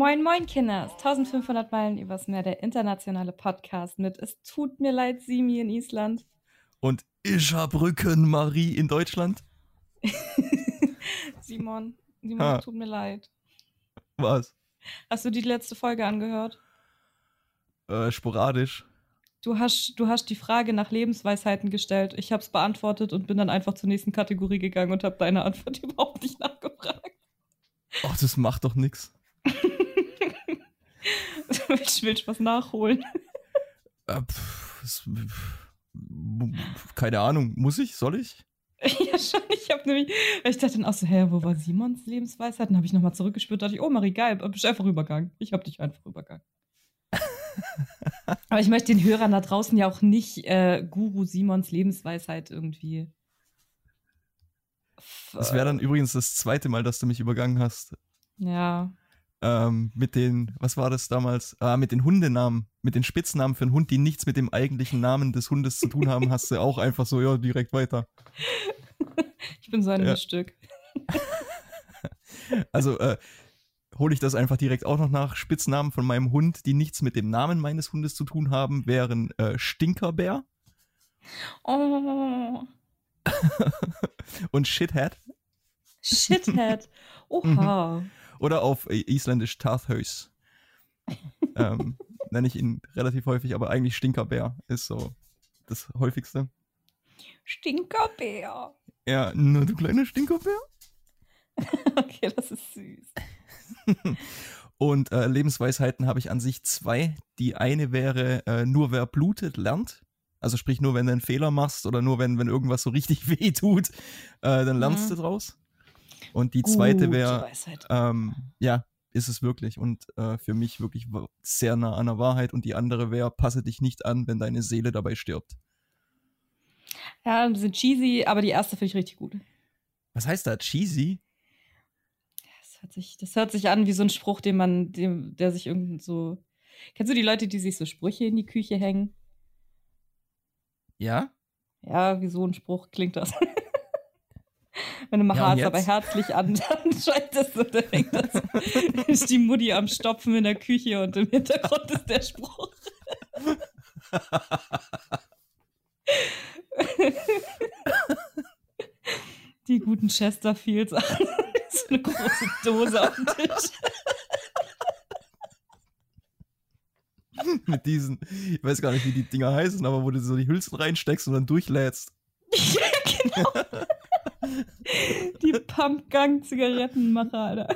Moin, moin, Kinders. 1500 Meilen übers Meer, der internationale Podcast mit Es tut mir leid, Simi in Island. Und Ischerbrücken Marie in Deutschland. Simon, Simon, ha. tut mir leid. Was? Hast du die letzte Folge angehört? Äh, sporadisch. Du hast, du hast die Frage nach Lebensweisheiten gestellt. Ich habe es beantwortet und bin dann einfach zur nächsten Kategorie gegangen und habe deine Antwort überhaupt nicht nachgefragt. Ach, das macht doch nichts. Ich will was nachholen. Äh, keine Ahnung. Muss ich? Soll ich? Ja, schon. Ich habe nämlich, ich dachte dann auch so, hä, wo war Simons Lebensweisheit? Dann habe ich nochmal zurückgespürt, dachte ich, oh Marie, geil, bist einfach übergangen. Ich habe dich einfach übergangen. Aber ich möchte den Hörern da draußen ja auch nicht äh, Guru Simons Lebensweisheit irgendwie. Das wäre dann übrigens das zweite Mal, dass du mich übergangen hast. Ja ähm, mit den, was war das damals? Ah, mit den Hundenamen, mit den Spitznamen für einen Hund, die nichts mit dem eigentlichen Namen des Hundes zu tun haben, hast du auch einfach so, ja, direkt weiter. Ich bin so ein ja. Stück. Also, äh, hole ich das einfach direkt auch noch nach. Spitznamen von meinem Hund, die nichts mit dem Namen meines Hundes zu tun haben, wären äh, Stinkerbär. Oh. Und Shithead. Shithead. Oha. Mhm. Oder auf Isländisch Tarthhaus. ähm, nenne ich ihn relativ häufig, aber eigentlich Stinkerbär ist so das häufigste. Stinkerbär. Ja, nur du kleiner Stinkerbär. okay, das ist süß. Und äh, Lebensweisheiten habe ich an sich zwei. Die eine wäre, äh, nur wer blutet, lernt. Also sprich, nur wenn du einen Fehler machst oder nur wenn, wenn irgendwas so richtig weh tut, äh, dann lernst mhm. du draus. Und die zweite wäre, ähm, ja, ist es wirklich und äh, für mich wirklich sehr nah an der Wahrheit. Und die andere wäre, passe dich nicht an, wenn deine Seele dabei stirbt. Ja, ein bisschen cheesy, aber die erste finde ich richtig gut. Was heißt da, cheesy? Das hört, sich, das hört sich an wie so ein Spruch, den man, dem, der sich irgend so. Kennst du die Leute, die sich so Sprüche in die Küche hängen? Ja? Ja, wie so ein Spruch klingt das. Wenn du mal ja, hart, aber herzlich an, dann hängt das, ist die Mutti am Stopfen in der Küche und im Hintergrund ist der Spruch. die guten Chesterfields an. so eine große Dose auf dem Tisch. Mit diesen, ich weiß gar nicht, wie die Dinger heißen, aber wo du so die Hülsen reinsteckst und dann durchlädst. Ja, genau. Die Pumpgang-Zigarettenmacher, Alter.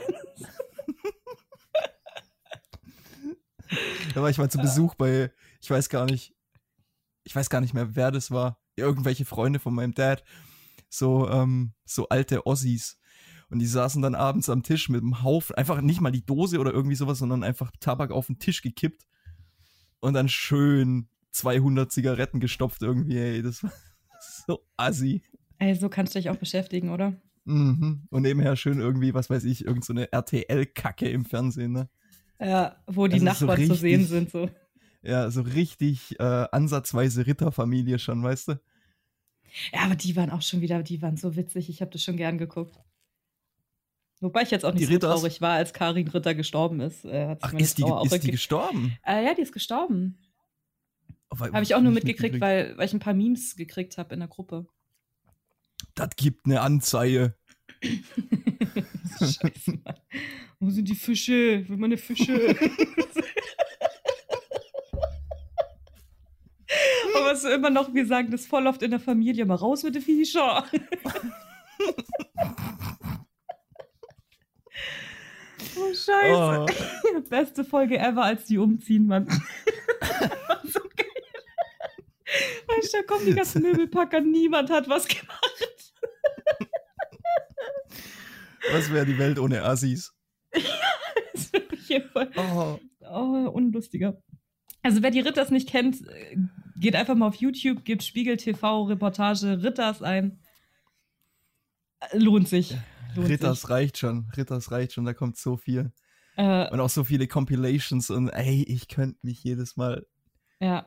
Da war ich mal zu Besuch bei, ich weiß gar nicht, ich weiß gar nicht mehr, wer das war. Irgendwelche Freunde von meinem Dad. So, ähm, so alte Ossis. Und die saßen dann abends am Tisch mit einem Haufen, einfach nicht mal die Dose oder irgendwie sowas, sondern einfach Tabak auf den Tisch gekippt. Und dann schön 200 Zigaretten gestopft irgendwie, ey. Das war so assi. Ey, so kannst du dich auch beschäftigen, oder? Mhm. Und nebenher schön irgendwie, was weiß ich, irgendeine so RTL-Kacke im Fernsehen, ne? Ja, wo die also Nachbarn so richtig, zu sehen sind, so. Ja, so richtig äh, ansatzweise Ritterfamilie schon, weißt du? Ja, aber die waren auch schon wieder, die waren so witzig. Ich habe das schon gern geguckt. Wobei ich jetzt auch nicht so traurig war, als Karin Ritter gestorben ist. Äh, Ach, ist die, ist die gestorben? Äh, ja, die ist gestorben. Oh, habe ich auch nur mitgekriegt, mitgekriegt, weil, weil ich ein paar Memes gekriegt habe in der Gruppe. Das gibt eine Anzeige. Scheiße, Mann. Wo sind die Fische? Will meine Fische? Aber was immer noch, wir sagen das voll oft in der Familie, mal raus mit den Viecher. oh, Scheiße. Oh. Beste Folge ever, als die umziehen, Mann. so geil. Weißt du, da kommen die ganzen Möbelpacker, niemand hat was gemacht. Was wäre die Welt ohne Assis? ja, oh. oh, unlustiger. Also wer die Ritters nicht kennt, geht einfach mal auf YouTube, gibt Spiegel TV Reportage Ritters ein. Lohnt sich. Lohnt Ritters sich. reicht schon. Ritters reicht schon, da kommt so viel. Äh, und auch so viele Compilations und ey, ich könnte mich jedes Mal. Ja.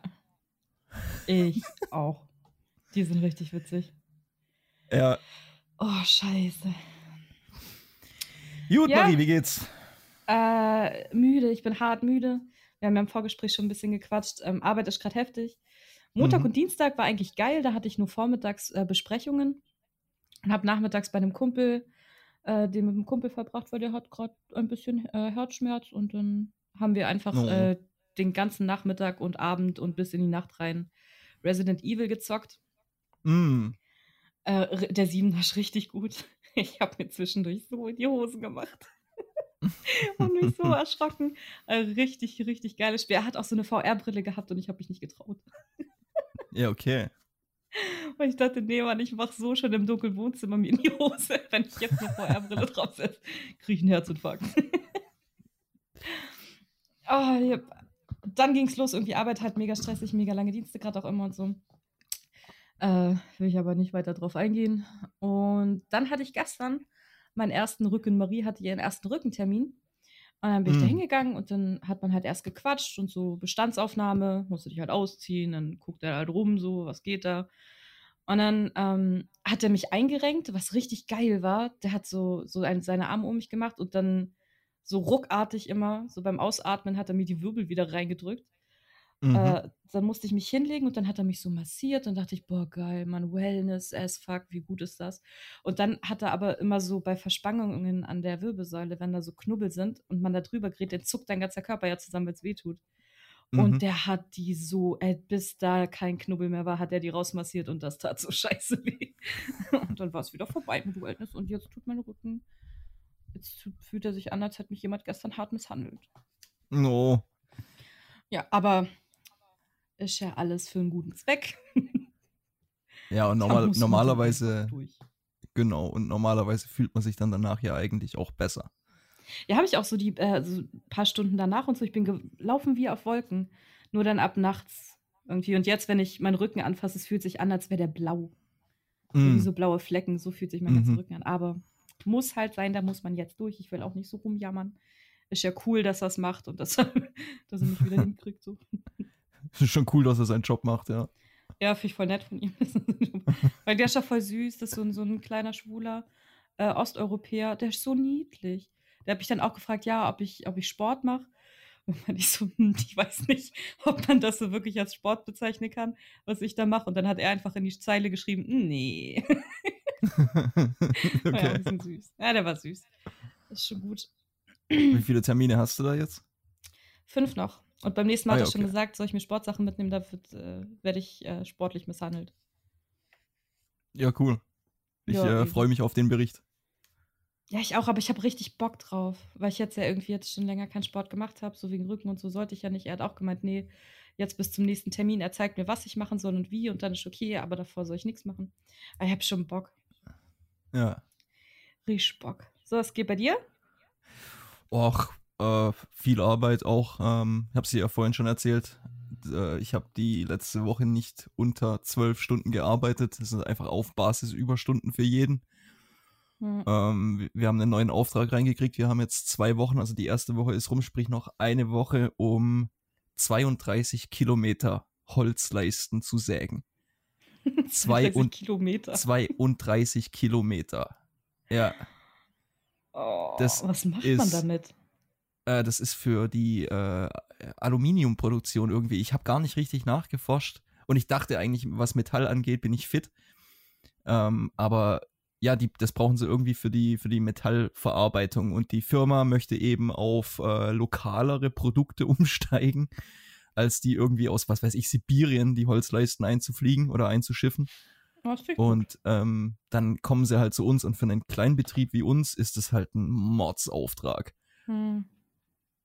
Ich auch. Die sind richtig witzig. Ja. Oh, scheiße. Gut, ja. Marie, wie geht's? Äh, müde, ich bin hart müde. Wir haben ja im Vorgespräch schon ein bisschen gequatscht. Ähm, Arbeit ist gerade heftig. Montag mhm. und Dienstag war eigentlich geil. Da hatte ich nur vormittags äh, Besprechungen und habe nachmittags bei einem Kumpel, äh, den mit dem Kumpel verbracht, weil der hat gerade ein bisschen äh, Herzschmerz und dann haben wir einfach oh. Äh, den ganzen Nachmittag und Abend und bis in die Nacht rein Resident Evil gezockt. Mm. Äh, der Siebener ist richtig gut. Ich habe mir zwischendurch so in die Hosen gemacht. und mich so erschrocken. Äh, richtig, richtig geiles Spiel. Er hat auch so eine VR-Brille gehabt und ich habe mich nicht getraut. ja, okay. Und ich dachte, nee, Mann, ich mach so schon im dunklen Wohnzimmer mir in die Hose. Wenn ich jetzt eine VR-Brille draufsetze, kriege ich einen Herzinfarkt. oh, ja. Dann ging es los, irgendwie Arbeit halt mega stressig, mega lange Dienste gerade auch immer und so. Äh, will ich aber nicht weiter drauf eingehen. Und dann hatte ich gestern meinen ersten Rücken. Marie hatte ihren ersten Rückentermin. Und dann bin ich mm. da hm. hingegangen und dann hat man halt erst gequatscht und so Bestandsaufnahme, musste dich halt ausziehen, dann guckt er halt rum, so, was geht da. Und dann ähm, hat er mich eingerenkt, was richtig geil war. Der hat so, so ein, seine Arme um mich gemacht und dann so ruckartig immer, so beim Ausatmen hat er mir die Wirbel wieder reingedrückt. Mhm. Äh, dann musste ich mich hinlegen und dann hat er mich so massiert und dachte ich, boah, geil, man, Wellness, as fuck, wie gut ist das? Und dann hat er aber immer so bei Verspannungen an der Wirbelsäule, wenn da so Knubbel sind und man da drüber gerät, dann zuckt dein ganzer Körper ja zusammen, weil es weh tut. Mhm. Und der hat die so, ey, bis da kein Knubbel mehr war, hat er die rausmassiert und das tat so scheiße weh. und dann war es wieder vorbei mit Wellness und jetzt tut mein Rücken, jetzt fühlt er sich an, als hätte mich jemand gestern hart misshandelt. No. Ja, aber ist ja alles für einen guten Zweck. ja, und normal, normalerweise. Genau, und normalerweise fühlt man sich dann danach ja eigentlich auch besser. Ja, habe ich auch so die äh, so paar Stunden danach und so. Ich bin gelaufen wie auf Wolken. Nur dann ab nachts irgendwie. Und jetzt, wenn ich meinen Rücken anfasse, es fühlt sich an, als wäre der blau. Mm. So blaue Flecken, so fühlt sich mein mhm. ganzer Rücken an. Aber muss halt sein, da muss man jetzt durch. Ich will auch nicht so rumjammern. Ist ja cool, dass er es macht und dass er, dass er mich wieder hinkriegt. So. ist schon cool, dass er seinen Job macht, ja. Ja, finde ich voll nett von ihm. Weil der ist ja voll süß, das ist so ein, so ein kleiner schwuler äh, Osteuropäer, der ist so niedlich. Der hat mich dann auch gefragt, ja, ob ich, ob ich Sport mache. Und ich so, hm, ich weiß nicht, ob man das so wirklich als Sport bezeichnen kann, was ich da mache. Und dann hat er einfach in die Zeile geschrieben, nee. okay. War ja, ein bisschen süß. Ja, der war süß. Das ist schon gut. Wie viele Termine hast du da jetzt? Fünf noch. Und beim nächsten Mal ah, hat er okay. schon gesagt, soll ich mir Sportsachen mitnehmen, da äh, werde ich äh, sportlich misshandelt. Ja, cool. Ich ja, äh, freue mich auf den Bericht. Ja, ich auch, aber ich habe richtig Bock drauf, weil ich jetzt ja irgendwie jetzt schon länger keinen Sport gemacht habe, so wegen Rücken und so sollte ich ja nicht. Er hat auch gemeint, nee, jetzt bis zum nächsten Termin, er zeigt mir, was ich machen soll und wie und dann ist okay, aber davor soll ich nichts machen. Aber ich habe schon Bock. Ja. Richtig Bock. So, was geht bei dir? Och, äh, viel Arbeit auch. Ähm, ich habe sie ja vorhin schon erzählt. Äh, ich habe die letzte Woche nicht unter zwölf Stunden gearbeitet. Das sind einfach auf Basis Überstunden für jeden. Mhm. Ähm, wir haben einen neuen Auftrag reingekriegt. Wir haben jetzt zwei Wochen, also die erste Woche ist rum, sprich noch eine Woche, um 32 Kilometer Holzleisten zu sägen. Zwei und, Kilometer. 32 Kilometer. Ja. Oh, das was macht man damit? Äh, das ist für die äh, Aluminiumproduktion irgendwie. Ich habe gar nicht richtig nachgeforscht und ich dachte eigentlich, was Metall angeht, bin ich fit. Ähm, aber ja, die, das brauchen sie irgendwie für die, für die Metallverarbeitung und die Firma möchte eben auf äh, lokalere Produkte umsteigen, als die irgendwie aus, was weiß ich, Sibirien die Holzleisten einzufliegen oder einzuschiffen. Und ähm, dann kommen sie halt zu uns und für einen Kleinbetrieb wie uns ist das halt ein Mordsauftrag. Hm.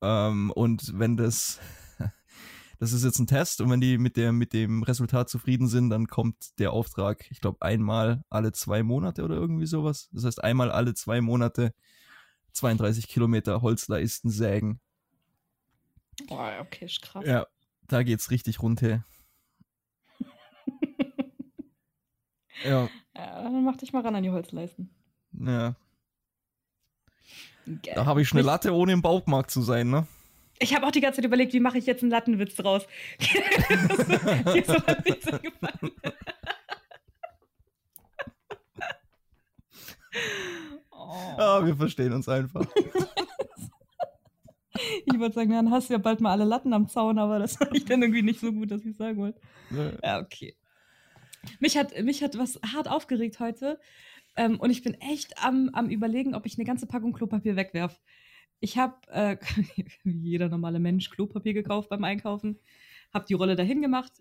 Ähm, und wenn das, das ist jetzt ein Test und wenn die mit, der, mit dem Resultat zufrieden sind, dann kommt der Auftrag, ich glaube, einmal alle zwei Monate oder irgendwie sowas. Das heißt, einmal alle zwei Monate 32 Kilometer Holzleisten sägen. Boah, okay, ist krass. Ja, da geht's richtig runter. ja. ja. Dann mach dich mal ran an die Holzleisten. Ja. Geil. Da habe ich eine Latte, ohne im Baumarkt zu sein, ne? Ich habe auch die ganze Zeit überlegt, wie mache ich jetzt einen Lattenwitz draus. Mir oh. Ah, wir verstehen uns einfach. wollte sagen, dann hast du ja bald mal alle Latten am Zaun, aber das fand ich dann irgendwie nicht so gut, dass ich sagen wollte. Ja, ja okay. Mich hat, mich hat was hart aufgeregt heute. Ähm, und ich bin echt am, am überlegen, ob ich eine ganze Packung Klopapier wegwerf. Ich habe, äh, wie jeder normale Mensch, Klopapier gekauft beim Einkaufen, habe die Rolle dahin gemacht.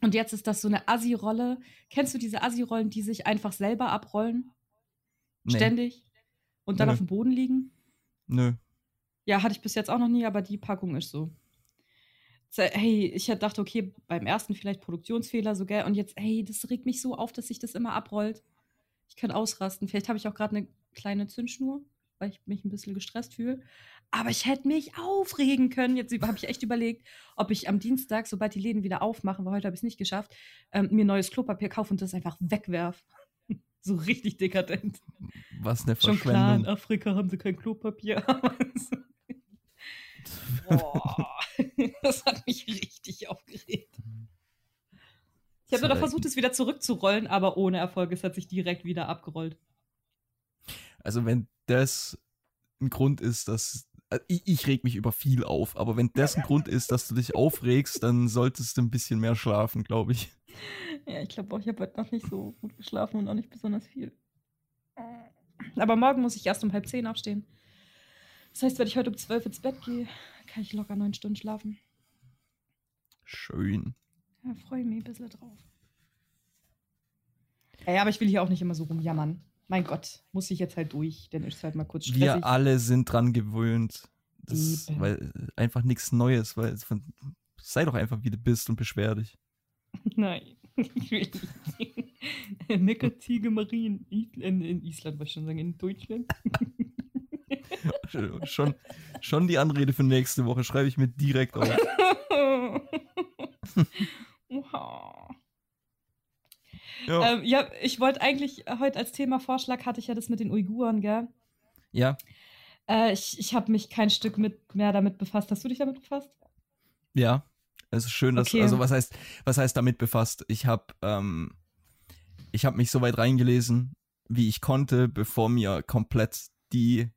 Und jetzt ist das so eine Assi-Rolle. Kennst du diese Assi-Rollen, die sich einfach selber abrollen? Nee. Ständig? Und dann Nö. auf dem Boden liegen? Nö. Ja, hatte ich bis jetzt auch noch nie, aber die Packung ist so. Hey, ich dachte, okay, beim ersten vielleicht Produktionsfehler so, gell? Und jetzt, hey, das regt mich so auf, dass sich das immer abrollt. Ich kann ausrasten. Vielleicht habe ich auch gerade eine kleine Zündschnur, weil ich mich ein bisschen gestresst fühle. Aber ich hätte mich aufregen können. Jetzt habe ich echt überlegt, ob ich am Dienstag, sobald die Läden wieder aufmachen, weil heute habe ich es nicht geschafft, ähm, mir neues Klopapier kaufe und das einfach wegwerf. so richtig dekadent. Was eine Verschwendung. Schon klar, in Afrika haben sie kein Klopapier. Boah, das hat mich richtig aufgeregt. Ich habe nur noch versucht, es wieder zurückzurollen, aber ohne Erfolg. Es hat sich direkt wieder abgerollt. Also, wenn das ein Grund ist, dass. Äh, ich, ich reg mich über viel auf, aber wenn das ein Grund ist, dass du dich aufregst, dann solltest du ein bisschen mehr schlafen, glaube ich. Ja, ich glaube auch, ich habe heute noch nicht so gut geschlafen und auch nicht besonders viel. Aber morgen muss ich erst um halb zehn aufstehen. Das heißt, wenn ich heute um zwölf ins Bett gehe, kann ich locker neun Stunden schlafen. Schön. Ja, freue mich ein bisschen drauf. Ja, aber ich will hier auch nicht immer so rumjammern. Mein Gott, muss ich jetzt halt durch, denn ist halt mal kurz stressig. Wir alle sind dran gewöhnt. Das, weil einfach nichts Neues, weil von, sei doch einfach wie du bist und beschwer dich. Nein, ich will nicht. Neckartige Marien in, in Island, was ich schon sagen, in Deutschland. schon, schon die Anrede für nächste Woche schreibe ich mir direkt auf. Ja. Ähm, ja, ich wollte eigentlich heute als Thema Vorschlag hatte ich ja das mit den Uiguren, gell? Ja. Äh, ich ich habe mich kein Stück mit, mehr damit befasst. Hast du dich damit befasst? Ja. Es ist schön, dass, okay. also was heißt, was heißt damit befasst? Ich habe ähm, ich habe mich so weit reingelesen, wie ich konnte, bevor mir komplett die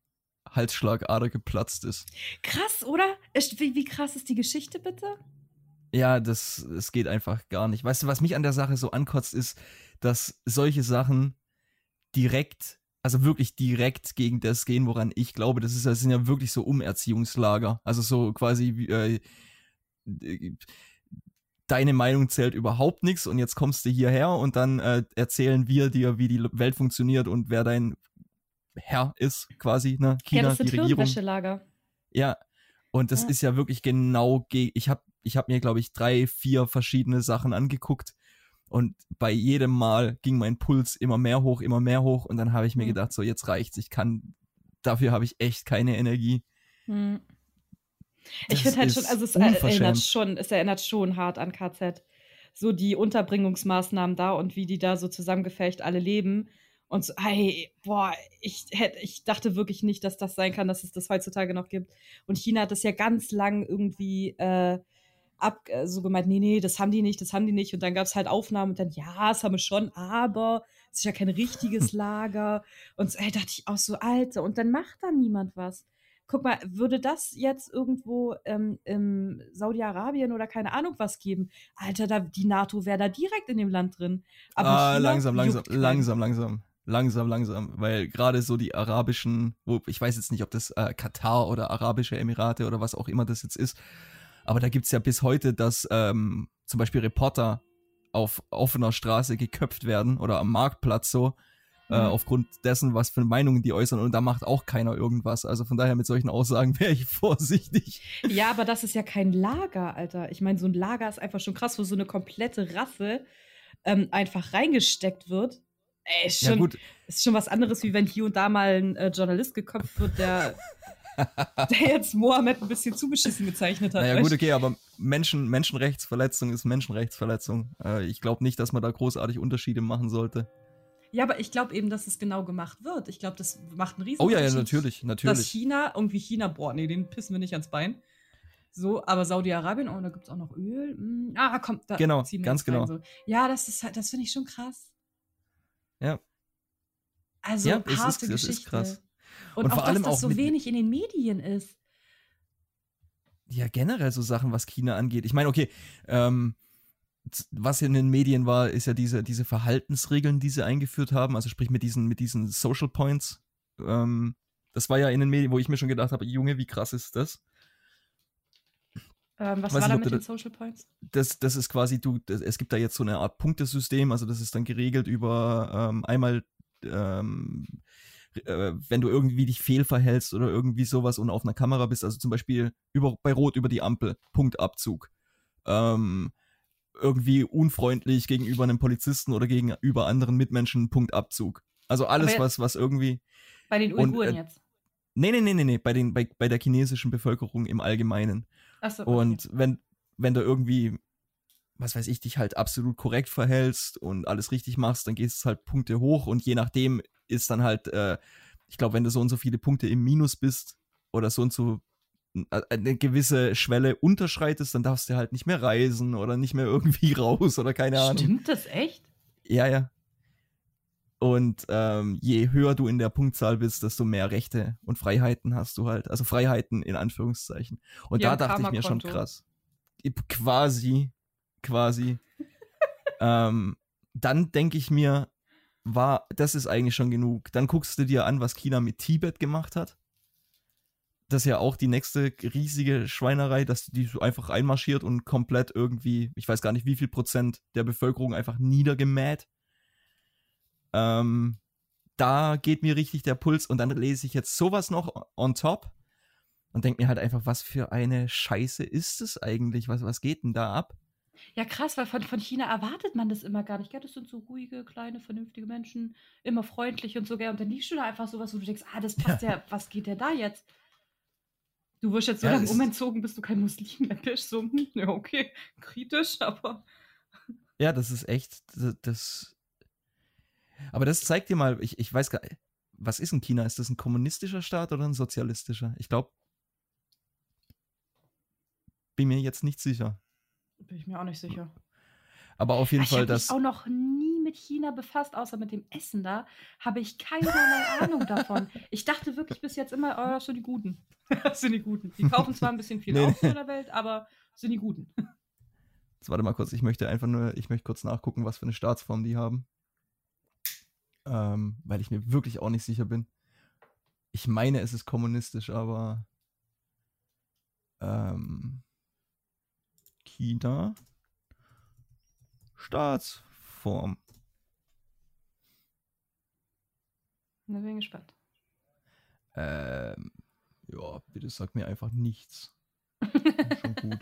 Halsschlagader geplatzt ist. Krass, oder? Wie, wie krass ist die Geschichte bitte? Ja, das, das geht einfach gar nicht. Weißt du, was mich an der Sache so ankotzt, ist, dass solche Sachen direkt, also wirklich direkt gegen das gehen, woran ich glaube. Das, ist, das sind ja wirklich so Umerziehungslager. Also so quasi, äh, deine Meinung zählt überhaupt nichts und jetzt kommst du hierher und dann äh, erzählen wir dir, wie die Welt funktioniert und wer dein Herr ist, quasi, ne? China, ja, das sind die Regierung. Ja, und das ja. ist ja wirklich genau gegen. Ich habe ich hab mir, glaube ich, drei, vier verschiedene Sachen angeguckt. Und bei jedem Mal ging mein Puls immer mehr hoch, immer mehr hoch. Und dann habe ich mir mhm. gedacht, so, jetzt reicht's. Ich kann, dafür habe ich echt keine Energie. Mhm. Ich finde halt schon, also es erinnert schon, es erinnert schon hart an KZ. So die Unterbringungsmaßnahmen da und wie die da so zusammengefecht alle leben. Und so, hey, boah, ich, hätte, ich dachte wirklich nicht, dass das sein kann, dass es das heutzutage noch gibt. Und China hat das ja ganz lang irgendwie äh, ab, äh, so gemeint, nee, nee, das haben die nicht, das haben die nicht. Und dann gab es halt Aufnahmen und dann, ja, das haben wir schon, aber es ist ja kein richtiges Lager. Und ey, dachte ich auch so, Alter, und dann macht da niemand was. Guck mal, würde das jetzt irgendwo ähm, im Saudi-Arabien oder keine Ahnung was geben? Alter, da, die NATO wäre da direkt in dem Land drin. Aber ah, langsam, langsam, langsam, langsam langsam, langsam, weil gerade so die arabischen, wo, ich weiß jetzt nicht, ob das äh, Katar oder Arabische Emirate oder was auch immer das jetzt ist, aber da gibt es ja bis heute, dass ähm, zum Beispiel Reporter auf offener Straße geköpft werden oder am Marktplatz so, äh, mhm. äh, aufgrund dessen, was für Meinungen die äußern und da macht auch keiner irgendwas. Also von daher mit solchen Aussagen wäre ich vorsichtig. Ja, aber das ist ja kein Lager, Alter. Ich meine, so ein Lager ist einfach schon krass, wo so eine komplette Rasse ähm, einfach reingesteckt wird Ey, ist schon, ja, ist schon was anderes, wie wenn hier und da mal ein äh, Journalist geköpft wird, der, der jetzt Mohammed ein bisschen zugeschissen gezeichnet hat. Naja, gut, okay, aber Menschen, Menschenrechtsverletzung ist Menschenrechtsverletzung. Äh, ich glaube nicht, dass man da großartig Unterschiede machen sollte. Ja, aber ich glaube eben, dass es genau gemacht wird. Ich glaube, das macht einen riesen Oh ja, ja, natürlich, natürlich. Dass China, irgendwie China, boah, nee, den pissen wir nicht ans Bein. So, aber Saudi-Arabien, oh, da gibt es auch noch Öl. Hm, ah, komm, da genau, ganz genau. So. Ja, das ist halt, das finde ich schon krass. Ja. Also ja, harte ist, Geschichte. Ist krass. Und, und auch, dass das so wenig in den Medien ist. ja, generell so Sachen, was China angeht. Ich meine, okay, ähm, was in den Medien war, ist ja diese, diese Verhaltensregeln, die sie eingeführt haben, also sprich mit diesen, mit diesen Social Points. Ähm, das war ja in den Medien, wo ich mir schon gedacht habe, Junge, wie krass ist das? Ähm, was Weiß war da mit den Social Points? Das, das ist quasi, du, das, es gibt da jetzt so eine Art Punktesystem, also das ist dann geregelt über ähm, einmal, ähm, äh, wenn du irgendwie dich fehlverhältst oder irgendwie sowas und auf einer Kamera bist, also zum Beispiel über, bei Rot über die Ampel, Punktabzug. Ähm, irgendwie unfreundlich gegenüber einem Polizisten oder gegenüber anderen Mitmenschen, Punktabzug. Also alles, was, was irgendwie. Bei den Uiguren und, äh, jetzt? Nee, nee, nee, nee, nee, bei, den, bei, bei der chinesischen Bevölkerung im Allgemeinen. Ach so, okay. Und wenn, wenn du irgendwie, was weiß ich, dich halt absolut korrekt verhältst und alles richtig machst, dann gehst du halt Punkte hoch und je nachdem ist dann halt, äh, ich glaube, wenn du so und so viele Punkte im Minus bist oder so und so eine gewisse Schwelle unterschreitest, dann darfst du halt nicht mehr reisen oder nicht mehr irgendwie raus oder keine Ahnung. Stimmt das echt? Ja, ja. Und ähm, je höher du in der Punktzahl bist, desto mehr Rechte und Freiheiten hast du halt. Also Freiheiten in Anführungszeichen. Und ja, da dachte ich mir schon krass. Quasi, quasi. ähm, dann denke ich mir, war, das ist eigentlich schon genug. Dann guckst du dir an, was China mit Tibet gemacht hat das ist ja auch die nächste riesige Schweinerei, dass die so einfach einmarschiert und komplett irgendwie, ich weiß gar nicht, wie viel Prozent der Bevölkerung einfach niedergemäht. Ähm, da geht mir richtig der Puls und dann lese ich jetzt sowas noch on top und denke mir halt einfach, was für eine Scheiße ist es eigentlich? Was, was geht denn da ab? Ja, krass, weil von, von China erwartet man das immer gar nicht. Gell? Das sind so ruhige, kleine, vernünftige Menschen, immer freundlich und so. Gell? Und dann liest du da einfach sowas, wo du denkst, ah, das passt ja, ja was geht denn da jetzt? Du wirst jetzt so ja, lange umentzogen, bis du kein Muslim mehr bist. So, hm, ja, okay, kritisch, aber. Ja, das ist echt, das. Aber das zeigt dir mal, ich, ich weiß gar nicht, was ist in China? Ist das ein kommunistischer Staat oder ein sozialistischer? Ich glaube, bin mir jetzt nicht sicher. Bin ich mir auch nicht sicher. Aber auf jeden ich Fall, dass. Ich auch noch nie mit China befasst, außer mit dem Essen da, habe ich keinerlei Ahnung davon. Ich dachte wirklich bis jetzt immer, oh, das sind die Guten. das sind die Guten. Die kaufen zwar ein bisschen viel nee, auf in der Welt, aber sind die Guten. Jetzt warte mal kurz, ich möchte einfach nur, ich möchte kurz nachgucken, was für eine Staatsform die haben. Ähm, weil ich mir wirklich auch nicht sicher bin. Ich meine, es ist kommunistisch, aber ähm, China Staatsform. Na, bin gespannt. Ähm, ja, bitte sag mir einfach nichts. schon gut.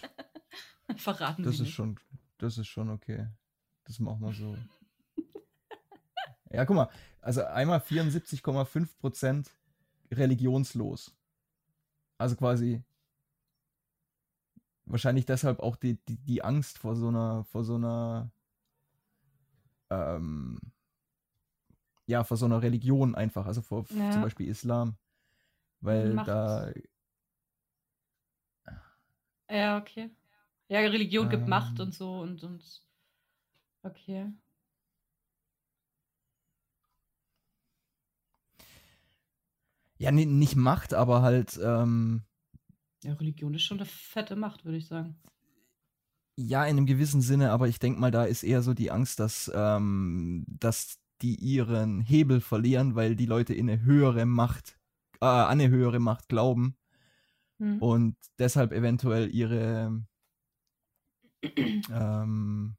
Verraten das ist schon, Das ist schon okay. Das machen wir so. ja, guck mal. Also einmal 74,5% religionslos. Also quasi wahrscheinlich deshalb auch die, die, die Angst vor so einer, vor so einer ähm, ja, vor so einer Religion einfach, also vor ja. zum Beispiel Islam. Weil Macht. da. Ja, okay. Ja, Religion gibt ähm, Macht und so und, und. Okay. Ja, nicht Macht, aber halt. Ähm, ja, Religion ist schon eine fette Macht, würde ich sagen. Ja, in einem gewissen Sinne, aber ich denke mal, da ist eher so die Angst, dass, ähm, dass die ihren Hebel verlieren, weil die Leute in eine höhere Macht, äh, an eine höhere Macht glauben hm. und deshalb eventuell ihre, ähm,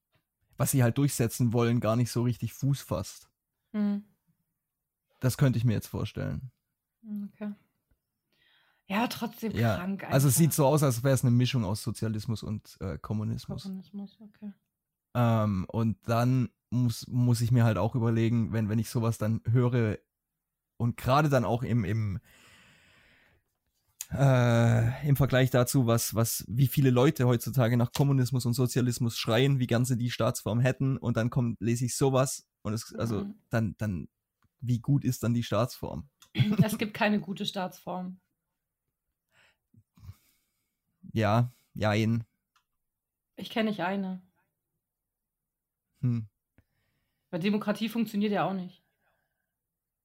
was sie halt durchsetzen wollen, gar nicht so richtig Fuß fasst. Hm. Das könnte ich mir jetzt vorstellen. Okay. Ja, trotzdem ja. krank. Einfach. Also es sieht so aus, als wäre es eine Mischung aus Sozialismus und äh, Kommunismus. Kommunismus, okay. Ähm, und dann muss, muss ich mir halt auch überlegen, wenn, wenn ich sowas dann höre und gerade dann auch im, im, äh, im Vergleich dazu, was, was, wie viele Leute heutzutage nach Kommunismus und Sozialismus schreien, wie ganze die Staatsform hätten und dann kommt, lese ich sowas und es, also mhm. dann, dann, wie gut ist dann die Staatsform? Es gibt keine gute Staatsform. Ja, jein. Ich kenne nicht eine. Hm. Weil Demokratie funktioniert ja auch nicht.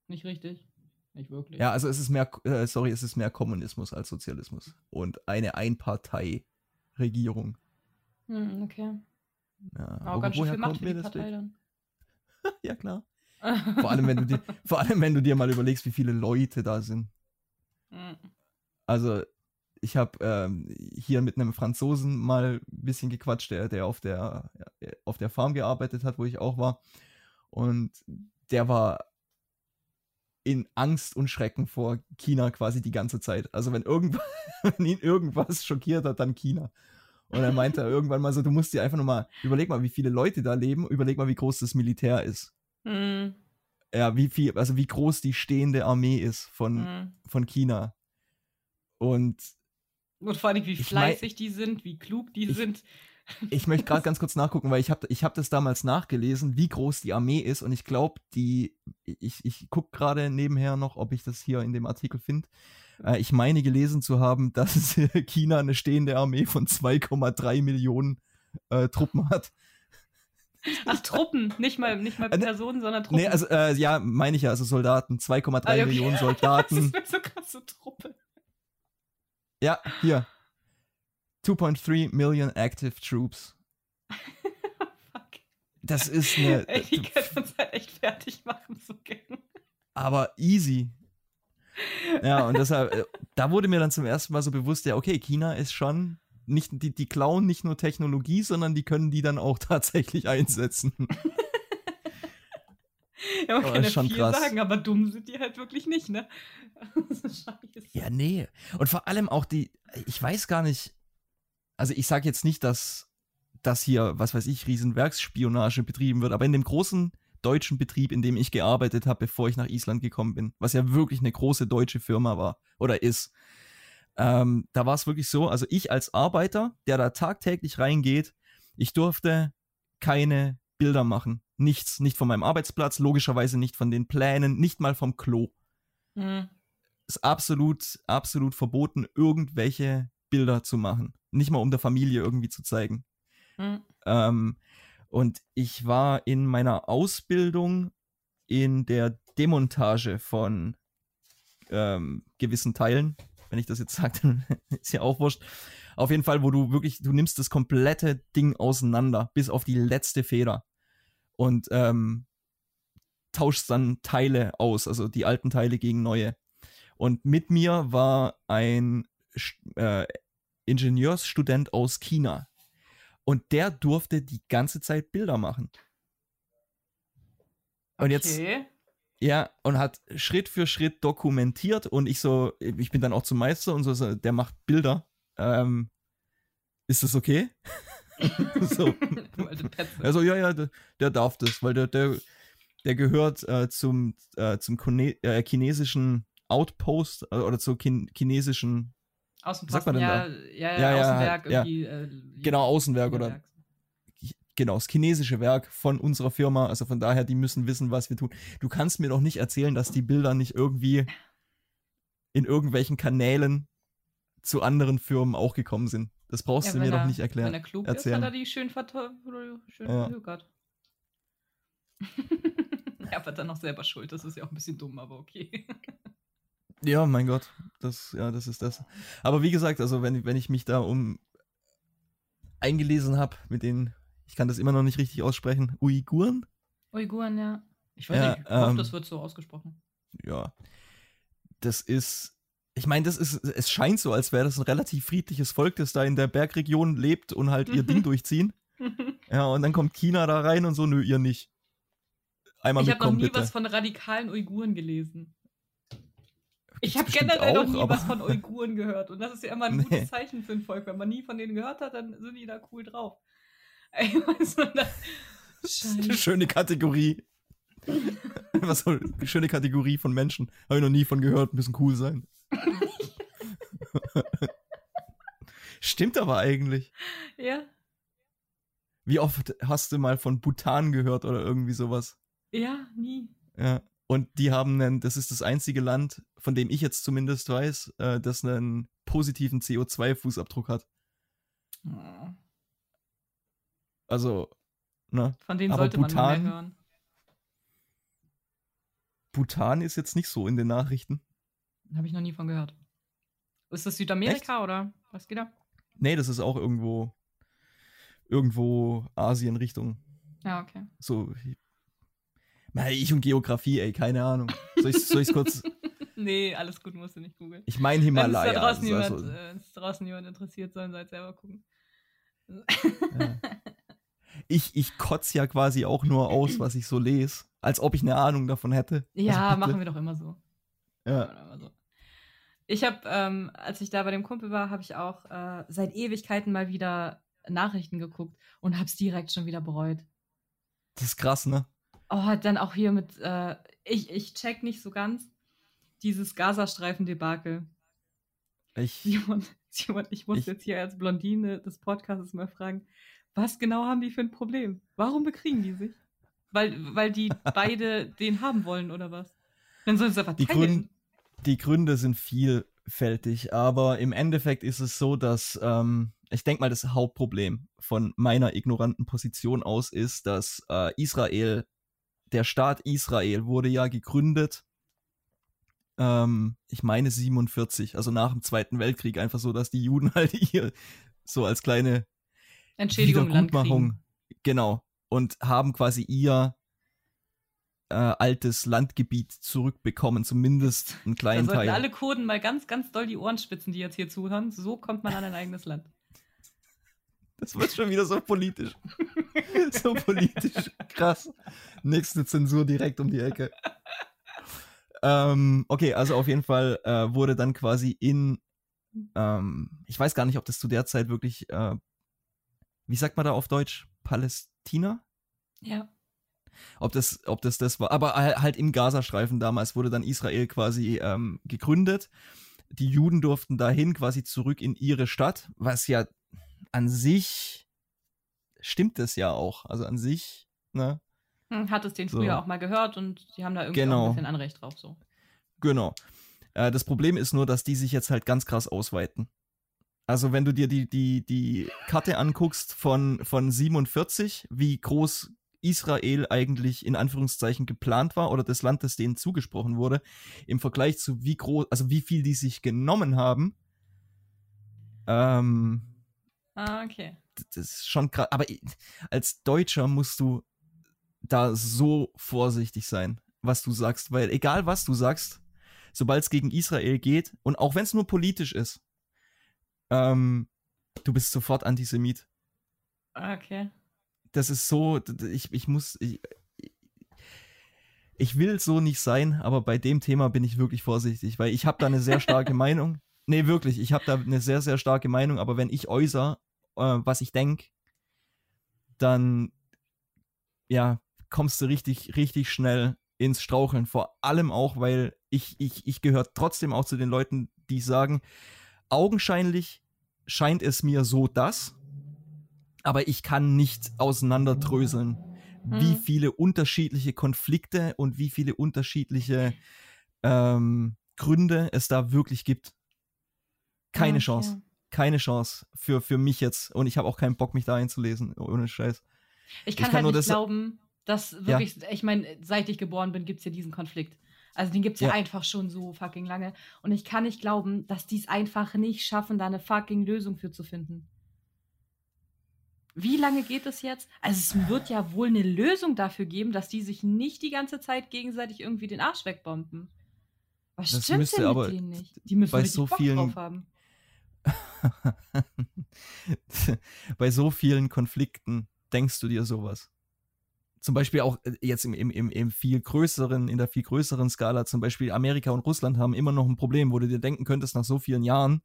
Nicht richtig. Nicht wirklich. Ja, also es ist mehr, äh, sorry, es ist mehr Kommunismus als Sozialismus. Und eine Einpartei-Regierung. Hm, okay. Ja, Aber aber ganz schön viel Macht für die das Partei dann. Ja, klar. Vor allem, wenn du dir, vor allem, wenn du dir mal überlegst, wie viele Leute da sind. Hm. Also, ich habe ähm, hier mit einem Franzosen mal ein bisschen gequatscht, der, der auf der ja, auf der Farm gearbeitet hat, wo ich auch war. Und der war in Angst und Schrecken vor China quasi die ganze Zeit. Also wenn irgendwas, wenn ihn irgendwas schockiert hat, dann China. Und er meinte irgendwann mal so, du musst dir einfach nur mal, überleg mal, wie viele Leute da leben, überleg mal, wie groß das Militär ist. Hm. Ja, wie viel, also wie groß die stehende Armee ist von, Hm. von China. Und Und vor allem, wie Ich mein- fleißig die sind, wie klug die Ich- sind. ich möchte gerade ganz kurz nachgucken, weil ich habe ich hab das damals nachgelesen, wie groß die Armee ist. Und ich glaube, die, ich, ich gucke gerade nebenher noch, ob ich das hier in dem Artikel finde. Äh, ich meine gelesen zu haben, dass China eine stehende Armee von 2,3 Millionen äh, Truppen hat. Ach, Truppen, nicht mal, nicht mal Äh, ne- Personen, sondern Truppen. Nee, also äh, ja, meine ich ja, also Soldaten, 2,3 Ah, okay. Millionen Das Soldaten. ist mir so krasse Truppe. Ja, hier. 2.3 Million active troops. Fuck. Das ist eine. Ey, die könnte uns halt echt fertig machen, so gern. aber easy. Ja, und deshalb, äh, da wurde mir dann zum ersten Mal so bewusst, ja, okay, China ist schon nicht, die, die klauen nicht nur Technologie, sondern die können die dann auch tatsächlich einsetzen. Ja, man Aber kann ja schon viel krass. sagen, aber dumm sind die halt wirklich nicht, ne? Scheiße. Ja, nee. Und vor allem auch die, ich weiß gar nicht, also ich sage jetzt nicht, dass, dass hier, was weiß ich, Riesenwerksspionage betrieben wird, aber in dem großen deutschen Betrieb, in dem ich gearbeitet habe, bevor ich nach Island gekommen bin, was ja wirklich eine große deutsche Firma war oder ist, ähm, da war es wirklich so, also ich als Arbeiter, der da tagtäglich reingeht, ich durfte keine Bilder machen. Nichts, nicht von meinem Arbeitsplatz, logischerweise nicht von den Plänen, nicht mal vom Klo Hm. ist absolut, absolut verboten, irgendwelche Bilder zu machen. Nicht mal um der Familie irgendwie zu zeigen. Hm. Ähm, und ich war in meiner Ausbildung in der Demontage von ähm, gewissen Teilen. Wenn ich das jetzt sage, dann ist ja auch wurscht. Auf jeden Fall, wo du wirklich, du nimmst das komplette Ding auseinander, bis auf die letzte Feder. Und ähm, tauschst dann Teile aus, also die alten Teile gegen neue. Und mit mir war ein äh, Ingenieursstudent aus China. Und der durfte die ganze Zeit Bilder machen. Und jetzt, Okay. ja, und hat Schritt für Schritt dokumentiert und ich so, ich bin dann auch zum Meister und so, so der macht Bilder. Ähm, ist das okay? so, also ja, ja, der, der darf das, weil der, der, der gehört äh, zum, äh, zum Chine äh, chinesischen Outpost äh, oder zur Chin chinesischen, Außenposten, ja, ja, ja, Ja, Außenwerk, irgendwie. Äh, genau, Außenwerk oder genau, das chinesische Werk von unserer Firma. Also von daher, die müssen wissen, was wir tun. Du kannst mir doch nicht erzählen, dass die Bilder nicht irgendwie in irgendwelchen Kanälen zu anderen Firmen auch gekommen sind. Das brauchst Ja, du mir doch er- nicht erklären. Wenn er klug erzählen. ist, hat er die schön, schön Ja. er war dann noch selber schuld. Das ist ja auch ein bisschen dumm, aber okay. Ja, mein Gott, das, ja, das ist das. Aber wie gesagt, also wenn, wenn ich mich da um eingelesen habe mit den, ich kann das immer noch nicht richtig aussprechen, Uiguren, Uiguren, ja. Ich weiß Ja, nicht, ich hoffe, ähm, das wird so ausgesprochen. ja, das ist, ich meine, das ist, es scheint so, als wäre das ein relativ friedliches Volk, das da in der Bergregion lebt und halt ihr Mhm. Ding durchziehen. Ja, und dann kommt China da rein und so, nö, ihr nicht. Einmal ich habe noch nie bitte. was von radikalen Uiguren gelesen. Ich habe generell noch auch, nie aber- was von Uiguren gehört. Und das ist ja immer ein Nee. gutes Zeichen für ein Volk. Wenn man nie von denen gehört hat, dann sind die da cool drauf. Ey, weißt du, da, Scheiße. schöne Kategorie. Was soll eine schöne Kategorie von Menschen? Habe ich noch nie von gehört, müssen cool sein. Stimmt aber eigentlich. Ja, Wie oft hast du mal von Bhutan gehört oder irgendwie sowas? ja, nie. Ja. Und die haben einen, das ist das einzige Land, von dem ich jetzt zumindest weiß, äh, das einen positiven CO2-Fußabdruck hat. Oh, Also, ne? Von denen Aber sollte man Bhutan- mehr hören. Bhutan ist jetzt nicht so in den Nachrichten. Habe ich noch nie von gehört. Ist das Südamerika Echt? oder was geht da? Nee, das ist auch irgendwo irgendwo Asien Richtung. Ja, okay. So ich und Geografie, ey, keine Ahnung. Soll ich es kurz Nee, alles gut, musst du nicht googeln. Ich meine Himalaya. Wenn es draußen, also, jemand, also, äh, draußen jemand interessiert, sollen sie halt selber gucken. Ja. Ich, ich kotze ja quasi auch nur aus, was ich so lese, als ob ich eine Ahnung davon hätte. Ja, also machen wir doch immer so. Ja. Ich habe, ähm, als ich da bei dem Kumpel war, habe ich auch äh, seit Ewigkeiten mal wieder Nachrichten geguckt und habe es direkt schon wieder bereut. Das ist krass, ne? Oh, dann auch hier mit, äh, ich, ich check nicht so ganz dieses Gazastreifen-Debakel. Ich. Simon, Simon, ich muss ich, jetzt hier als Blondine des Podcasts mal fragen, was genau haben die für ein Problem? Warum bekriegen die sich? Weil, weil die beide den haben wollen oder was? Dann sollen sie einfach die, Grün, die Gründe sind vielfältig, aber im Endeffekt ist es so, dass ähm, ich denke mal, das Hauptproblem von meiner ignoranten Position aus ist, dass äh, Israel, der Staat Israel wurde ja gegründet ähm, ich meine 47, also nach dem Zweiten Weltkrieg, einfach so, dass die Juden halt hier so als kleine Entschädigung Wiedergutmachung, genau, und haben quasi ihr äh, altes Landgebiet zurückbekommen, zumindest einen kleinen da Teil. alle Kurden mal ganz, ganz doll die Ohren spitzen, die jetzt hier zuhören. So kommt man an ein eigenes Land. Das wird schon wieder so politisch. so politisch. Krass. Nächste Zensur direkt um die Ecke. Ähm, okay, also auf jeden Fall äh, wurde dann quasi in, ähm, ich weiß gar nicht, ob das zu der Zeit wirklich, äh, wie sagt man da auf Deutsch, Palästina? Ja. Ob das, ob das das war, aber halt im Gazastreifen damals wurde dann Israel quasi ähm, gegründet. Die Juden durften dahin quasi zurück in ihre Stadt, was ja an sich stimmt es ja auch. Also an sich, ne? Hm, hat es den so. früher auch mal gehört und die haben da irgendwie genau. auch ein bisschen Anrecht drauf. So. Genau. Äh, das Problem ist nur, dass die sich jetzt halt ganz krass ausweiten. Also wenn du dir die, die, die Karte anguckst von, von 47, wie groß Israel eigentlich in Anführungszeichen geplant war oder das Land, das denen zugesprochen wurde, im Vergleich zu wie groß, also wie viel die sich genommen haben. Ähm, ah, okay. Das ist schon krass. Aber als Deutscher musst du da so vorsichtig sein, was du sagst, weil egal was du sagst, sobald es gegen Israel geht und auch wenn es nur politisch ist, ähm, du bist sofort Antisemit. Okay. Das ist so, ich, ich muss, ich, ich will so nicht sein, aber bei dem Thema bin ich wirklich vorsichtig, weil ich habe da eine sehr starke Meinung. Nee, wirklich, ich habe da eine sehr, sehr starke Meinung, aber wenn ich äußere, äh, was ich denke, dann ja, kommst du richtig, richtig schnell ins Straucheln. Vor allem auch, weil ich, ich, ich gehöre trotzdem auch zu den Leuten, die sagen, augenscheinlich scheint es mir so das, aber ich kann nicht auseinanderdröseln, mhm. wie viele unterschiedliche Konflikte und wie viele unterschiedliche ähm, Gründe es da wirklich gibt. Keine okay. Chance. Keine Chance für, für mich jetzt. Und ich habe auch keinen Bock, mich da einzulesen, ohne Scheiß. Ich kann, ich kann halt nicht glauben, das wirklich, ja. ich meine, seit ich geboren bin, gibt es ja diesen Konflikt. Also den gibt es ja. ja. einfach schon so fucking lange. Und ich kann nicht glauben, dass die es einfach nicht schaffen, da eine fucking Lösung für zu finden. Wie lange geht es jetzt? Also es wird ja wohl eine Lösung dafür geben, dass die sich nicht die ganze Zeit gegenseitig irgendwie den Arsch wegbomben. Was das stimmt denn mit denen nicht? Die müssen bei so Bock vielen drauf haben. bei so vielen Konflikten denkst du dir sowas zum Beispiel auch äh, jetzt im, im, im viel größeren, in der viel größeren Skala, zum Beispiel Amerika und Russland haben immer noch ein Problem, wo du dir denken könntest, nach so vielen Jahren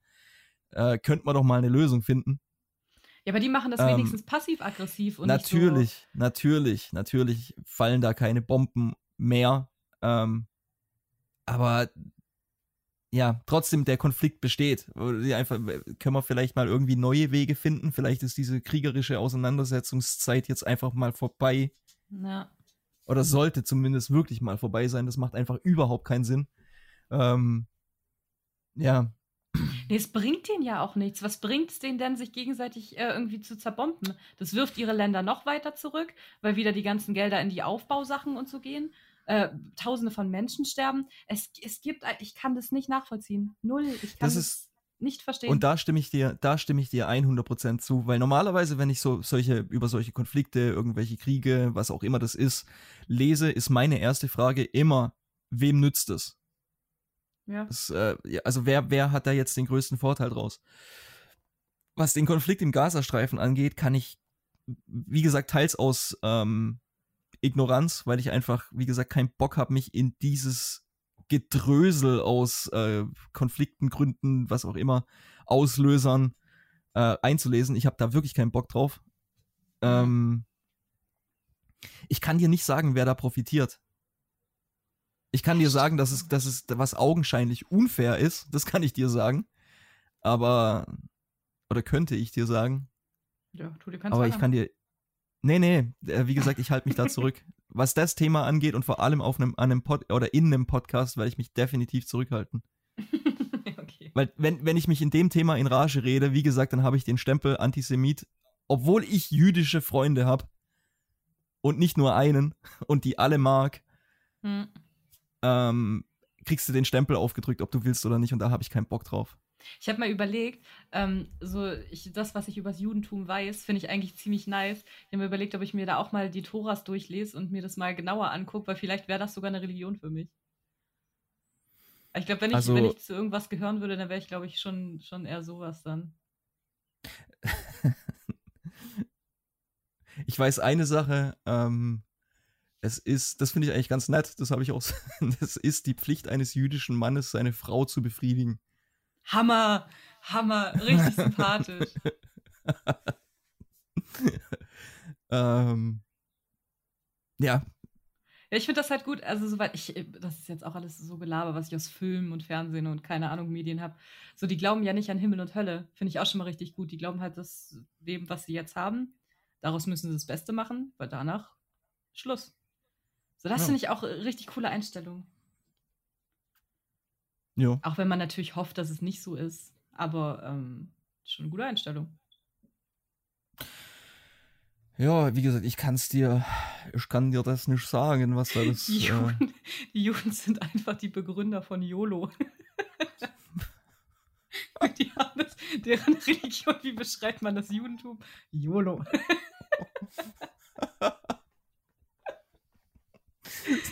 könnte man doch mal eine Lösung finden. Ja, aber die machen das ähm, wenigstens passiv-aggressiv und Natürlich, so natürlich, natürlich fallen da keine Bomben mehr. Ähm, aber ja, trotzdem der Konflikt besteht. Einfach, können wir vielleicht mal irgendwie neue Wege finden? Vielleicht ist diese kriegerische Auseinandersetzungszeit jetzt einfach mal vorbei. Ja. Oder sollte zumindest wirklich mal vorbei sein. Das macht einfach überhaupt keinen Sinn. Ähm, ja. Nee, es bringt denen ja auch nichts. Was bringt es denen denn, sich gegenseitig äh, irgendwie zu zerbomben? Das wirft ihre Länder noch weiter zurück, weil wieder die ganzen Gelder in die Aufbausachen und so gehen. äh, Tausende von Menschen sterben. Es, es gibt, ich kann das nicht nachvollziehen. Null. Ich kann das ist, nicht verstehen. Und da stimme ich dir, da stimme ich dir 100% zu, weil normalerweise, wenn ich so solche über solche Konflikte, irgendwelche Kriege, was auch immer das ist, lese, ist meine erste Frage immer, wem nützt es? Ja. Das, äh, also wer, wer hat da jetzt den größten Vorteil draus? Was den Konflikt im Gazastreifen angeht, kann ich, wie gesagt, teils aus ähm, Ignoranz, weil ich einfach, wie gesagt, keinen Bock habe, mich in dieses Gedrösel aus äh, Konflikten, Gründen, was auch immer, Auslösern äh, einzulesen. Ich habe da wirklich keinen Bock drauf. Mhm. Ähm, ich kann dir nicht sagen, wer da profitiert. Ich kann dir sagen, dass es, dass es was augenscheinlich unfair ist. Das kann ich dir sagen. Aber, oder könnte ich dir sagen. Ja, tu dir Aber ich kann dir, Nee, nee, äh, wie gesagt, ich halte mich da zurück. Was das Thema angeht und vor allem auf einem, an einem Pod oder in einem Podcast werde ich mich definitiv zurückhalten. okay. Weil wenn, wenn ich mich in dem Thema in Rage rede, wie gesagt, dann habe ich den Stempel Antisemit, obwohl ich jüdische Freunde habe und nicht nur einen und die alle mag, hm. ähm, kriegst du den Stempel aufgedrückt, ob du willst oder nicht und da habe ich keinen Bock drauf. Ich habe mal überlegt, ähm, so ich, das, was ich über das Judentum weiß, finde ich eigentlich ziemlich nice. Ich habe mir überlegt, ob ich mir da auch mal die Toras durchlese und mir das mal genauer angucke, weil vielleicht wäre das sogar eine Religion für mich. Ich glaube, wenn, ich, also, wenn ich zu irgendwas gehören würde, dann wäre ich, glaube ich, schon, schon eher sowas dann. ich weiß eine Sache, ähm, es ist, das finde ich eigentlich ganz nett, das habe ich auch, das ist die Pflicht eines jüdischen Mannes, seine Frau zu befriedigen. Hammer, Hammer, richtig sympathisch. ähm, ja. Ja, ich finde das halt gut. Also, soweit ich, das ist jetzt auch alles so Gelaber, was ich aus Filmen und Fernsehen und keine Ahnung, Medien habe. So, die glauben ja nicht an Himmel und Hölle. Finde ich auch schon mal richtig gut. Die glauben halt das Leben, was sie jetzt haben. Daraus müssen sie das Beste machen, weil danach Schluss. So, das ja. finde ich auch richtig coole Einstellung. Ja. Auch wenn man natürlich hofft, dass es nicht so ist. Aber ähm, schon eine gute Einstellung. Ja, wie gesagt, ich kann es dir, ich kann dir das nicht sagen, was da ist. Die Juden, äh, die Juden sind einfach die Begründer von YOLO. die haben das, deren Religion, wie beschreibt man das Judentum? YOLO.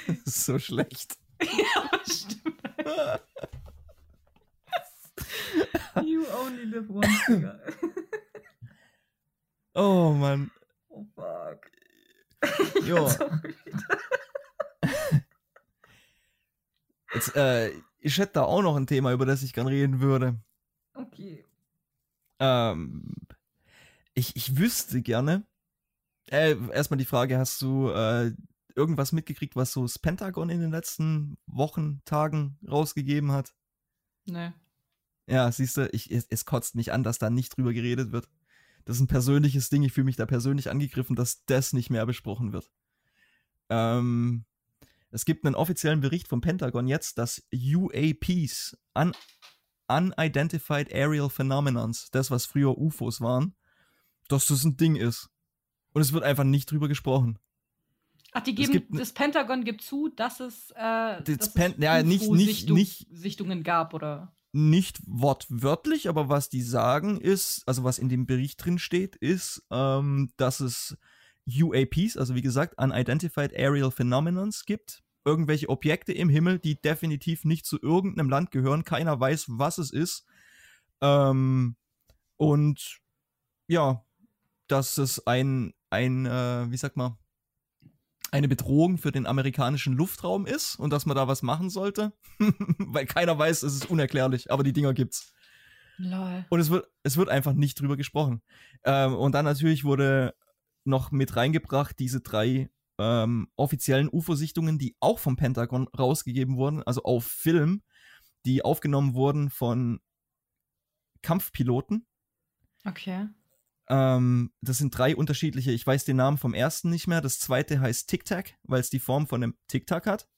das ist so schlecht. Ja, stimmt. you only live once, Digga. oh Mann. Oh fuck. Jo. Jetzt, äh, ich hätte da auch noch ein Thema, über das ich gern reden würde. Okay. Ähm, ich, ich wüsste gerne. Äh, erstmal die Frage, hast du äh, irgendwas mitgekriegt, was so das Pentagon in den letzten Wochen, Tagen rausgegeben hat? Nee. Ja, siehst du, ich, es, es kotzt mich an, dass da nicht drüber geredet wird. Das ist ein persönliches Ding. Ich fühle mich da persönlich angegriffen, dass das nicht mehr besprochen wird. Ähm, es gibt einen offiziellen Bericht vom Pentagon jetzt, dass UAPs, Un Unidentified Aerial Phenomenons, das, was früher UFOs waren, dass das ein Ding ist. Und es wird einfach nicht drüber gesprochen. Ach, die geben, das Pentagon gibt zu, dass es, äh, das dass es ja, nicht, nicht, nicht, Sichtungen gab, oder? Nicht wortwörtlich, aber was die sagen ist, also was in dem Bericht drin steht, ist, ähm, dass es UAPs, also wie gesagt, Unidentified Aerial Phenomenons gibt. Irgendwelche Objekte im Himmel, die definitiv nicht zu irgendeinem Land gehören. Keiner weiß, was es ist. Ähm, und ja, dass es ein, ein, äh, wie sagt man, eine Bedrohung für den amerikanischen Luftraum ist und dass man da was machen sollte. Weil keiner weiß, es ist unerklärlich, aber die Dinger gibt's. Lol. Und es wird, es wird einfach nicht drüber gesprochen. Ähm, und dann natürlich wurde noch mit reingebracht diese drei ähm, offiziellen UFO-Sichtungen, die auch vom Pentagon rausgegeben wurden, also auf Film, die aufgenommen wurden von Kampfpiloten. Okay. Ähm, das sind drei unterschiedliche, ich weiß den Namen vom ersten nicht mehr. Das zweite heißt Tic Tac, weil es die Form von einem Tic Tac hat.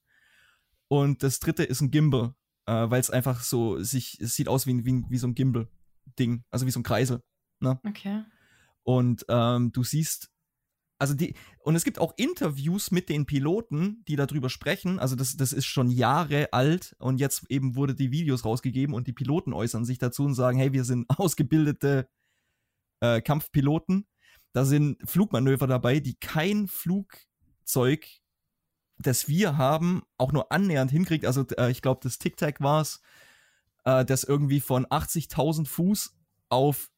Und das dritte ist ein Gimbal, äh, weil es einfach so sich, es sieht aus wie, wie, wie so ein Gimbal-Ding, also wie so ein Kreisel. Ne? Okay. Und ähm, du siehst also die, und es gibt auch Interviews mit den Piloten, die darüber sprechen. Also das, das ist schon Jahre alt und jetzt eben wurde die Videos rausgegeben und die Piloten äußern sich dazu und sagen, hey, wir sind ausgebildete äh, Kampfpiloten. Da sind Flugmanöver dabei, die kein Flugzeug, das wir haben, auch nur annähernd hinkriegt. Also äh, ich glaube, das Tic-Tac war es, äh, das irgendwie von 80.000 Fuß auf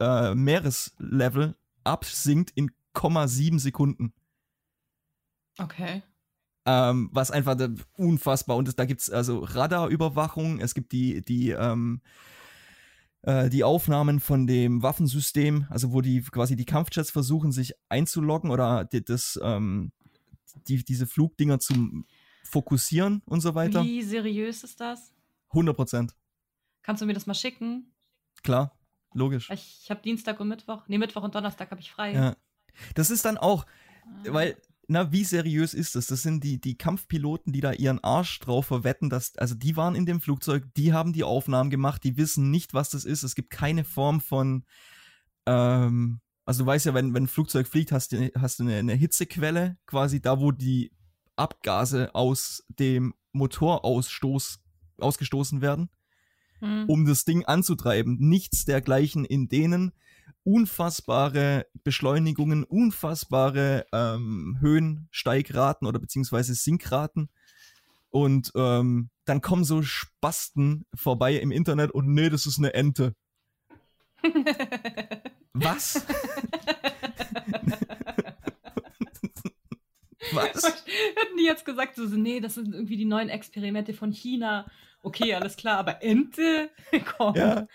äh, Meereslevel absinkt in 0,7 Sekunden. Okay. Ähm, was einfach unfassbar und da gibt es also Radarüberwachung, es gibt die, die, ähm, äh, die Aufnahmen von dem Waffensystem, also wo die quasi die Kampfjets versuchen, sich einzuloggen oder die, das, ähm, die, diese Flugdinger zu fokussieren und so weiter. Wie seriös ist das? 100 Prozent. Kannst du mir das mal schicken? Klar, logisch. Ich, ich habe Dienstag und Mittwoch, nee, Mittwoch und Donnerstag habe ich frei. Ja. Das ist dann auch, ah. weil, na, wie seriös ist das? Das sind die, die Kampfpiloten, die da ihren Arsch drauf verwetten, dass, also die waren in dem Flugzeug, die haben die Aufnahmen gemacht, die wissen nicht, was das ist. Es gibt keine Form von, ähm, also du weißt ja, wenn, wenn ein Flugzeug fliegt, hast du, hast du eine, eine Hitzequelle, quasi da, wo die Abgase aus dem Motorausstoß ausgestoßen werden, hm. um das Ding anzutreiben. Nichts dergleichen in denen unfassbare Beschleunigungen, unfassbare ähm, Höhensteigraten oder beziehungsweise Sinkraten. Und ähm, dann kommen so Spasten vorbei im Internet und nee, das ist eine Ente. Was? Was? Hätten die jetzt gesagt, so, nee, das sind irgendwie die neuen Experimente von China. Okay, alles klar, aber Ente? Komm. Ja,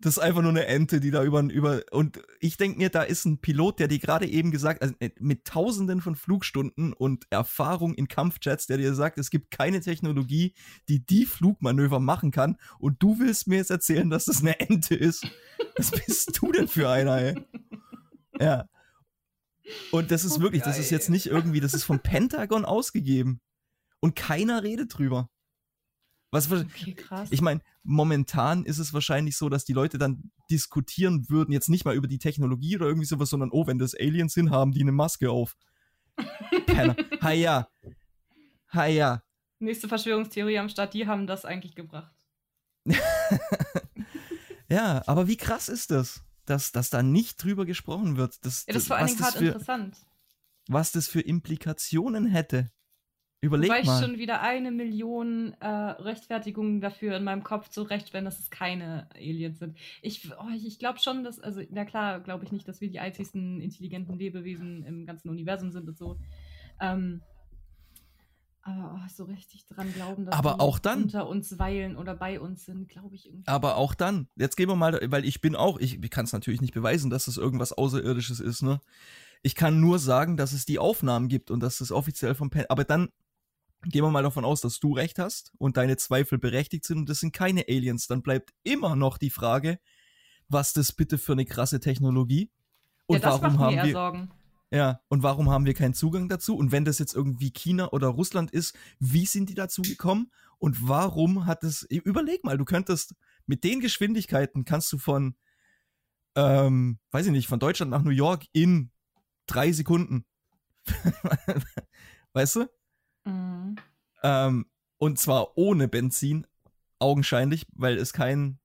das ist einfach nur eine Ente, die da über, über und ich denke mir, da ist ein Pilot, der dir gerade eben gesagt, also äh, mit tausenden von Flugstunden und Erfahrung in Kampfjets, der dir sagt, es gibt keine Technologie, die die Flugmanöver machen kann und du willst mir jetzt erzählen, dass das eine Ente ist. Was bist du denn für einer, ey? Ja. Und das ist oh, wirklich, geil. das ist jetzt nicht irgendwie, das ist vom Pentagon ausgegeben. Und keiner redet drüber. Was, okay, krass. Ich meine, momentan ist es wahrscheinlich so, dass die Leute dann diskutieren würden, jetzt nicht mal über die Technologie oder irgendwie sowas, sondern, oh, wenn das Aliens sind, haben die eine Maske auf. Penner. Haja. Haja. Nächste Verschwörungstheorie am Start, die haben das eigentlich gebracht. ja, aber wie krass ist das, dass, dass da nicht drüber gesprochen wird? Das, ja, das ist vor allen Dingen hart interessant. Was das für Implikationen hätte. Überleg Wobei mal. ich schon wieder eine Million äh, Rechtfertigungen dafür in meinem Kopf zurecht, wenn das keine Aliens sind. Ich, oh, ich, ich glaube schon, dass, also, na klar, glaube ich nicht, dass wir die einzigsten intelligenten Lebewesen im ganzen Universum sind und so. Ähm, aber oh, so richtig dran glauben, dass aber auch dann, unter uns weilen oder bei uns sind, glaube ich irgendwie. Aber auch dann, jetzt gehen wir mal, weil ich bin auch, ich, ich kann es natürlich nicht beweisen, dass es irgendwas Außerirdisches ist, ne? Ich kann nur sagen, dass es die Aufnahmen gibt und dass es offiziell vom Pen. Aber dann gehen wir mal davon aus, dass du recht hast und deine Zweifel berechtigt sind und das sind keine Aliens, dann bleibt immer noch die Frage, was das bitte für eine krasse Technologie und ja, warum haben wir Sorgen. Ja, und warum haben wir keinen Zugang dazu? Und wenn das jetzt irgendwie China oder Russland ist, wie sind die dazu gekommen? Und warum hat es. Überleg mal, du könntest mit den Geschwindigkeiten kannst du von, ähm, weiß ich nicht, von Deutschland nach New York in drei Sekunden. weißt du? Mhm. Ähm, und zwar ohne Benzin, augenscheinlich, weil es kein,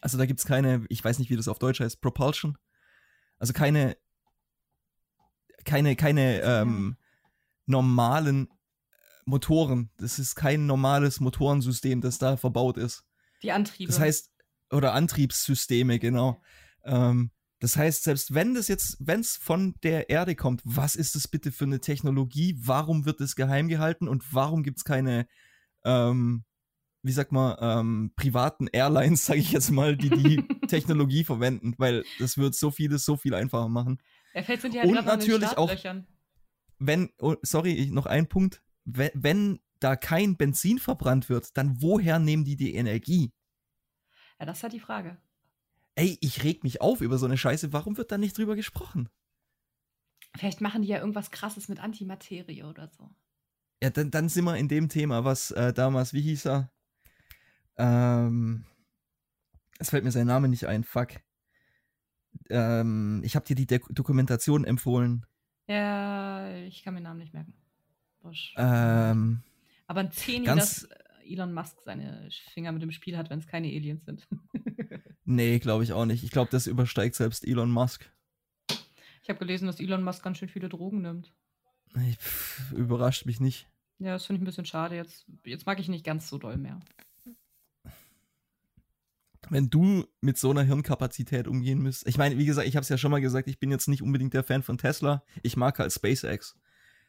also da gibt es keine, ich weiß nicht, wie das auf Deutsch heißt, Propulsion. Also keine, keine, keine ähm, normalen Motoren. Das ist kein normales Motorensystem, das da verbaut ist. Die Antriebe. Das heißt, oder Antriebssysteme, genau. Ähm, das heißt, selbst wenn das jetzt, wenn es von der Erde kommt, was ist das bitte für eine Technologie? Warum wird es geheim gehalten und warum gibt es keine, ähm, wie sagt man, ähm, privaten Airlines, sage ich jetzt mal, die die Technologie verwenden? Weil das wird so vieles so viel einfacher machen. Er fällt sind ja und natürlich auch, wenn, oh, sorry, noch ein Punkt, wenn, wenn da kein Benzin verbrannt wird, dann woher nehmen die die Energie? Ja, das ist halt die Frage ey, ich reg mich auf über so eine Scheiße, warum wird da nicht drüber gesprochen? Vielleicht machen die ja irgendwas krasses mit Antimaterie oder so. Ja, dann, dann sind wir in dem Thema, was äh, damals, wie hieß er? Ähm, es fällt mir sein Name nicht ein, fuck. Ähm, ich habe dir die De Dokumentation empfohlen. Ja, ich kann mir den Namen nicht merken. Bosch. Ähm, Aber ein Zehni, dass Elon Musk seine Finger mit dem Spiel hat, wenn es keine Aliens sind. nee, glaube ich auch nicht. Ich glaube, das übersteigt selbst Elon Musk. Ich habe gelesen, dass Elon Musk ganz schön viele Drogen nimmt. Ich, pff, überrascht mich nicht. Ja, das finde ich ein bisschen schade. Jetzt, jetzt mag ich nicht ganz so doll mehr. Wenn du mit so einer Hirnkapazität umgehen müsst. Ich meine, wie gesagt, ich habe es ja schon mal gesagt, ich bin jetzt nicht unbedingt der Fan von Tesla. Ich mag halt SpaceX.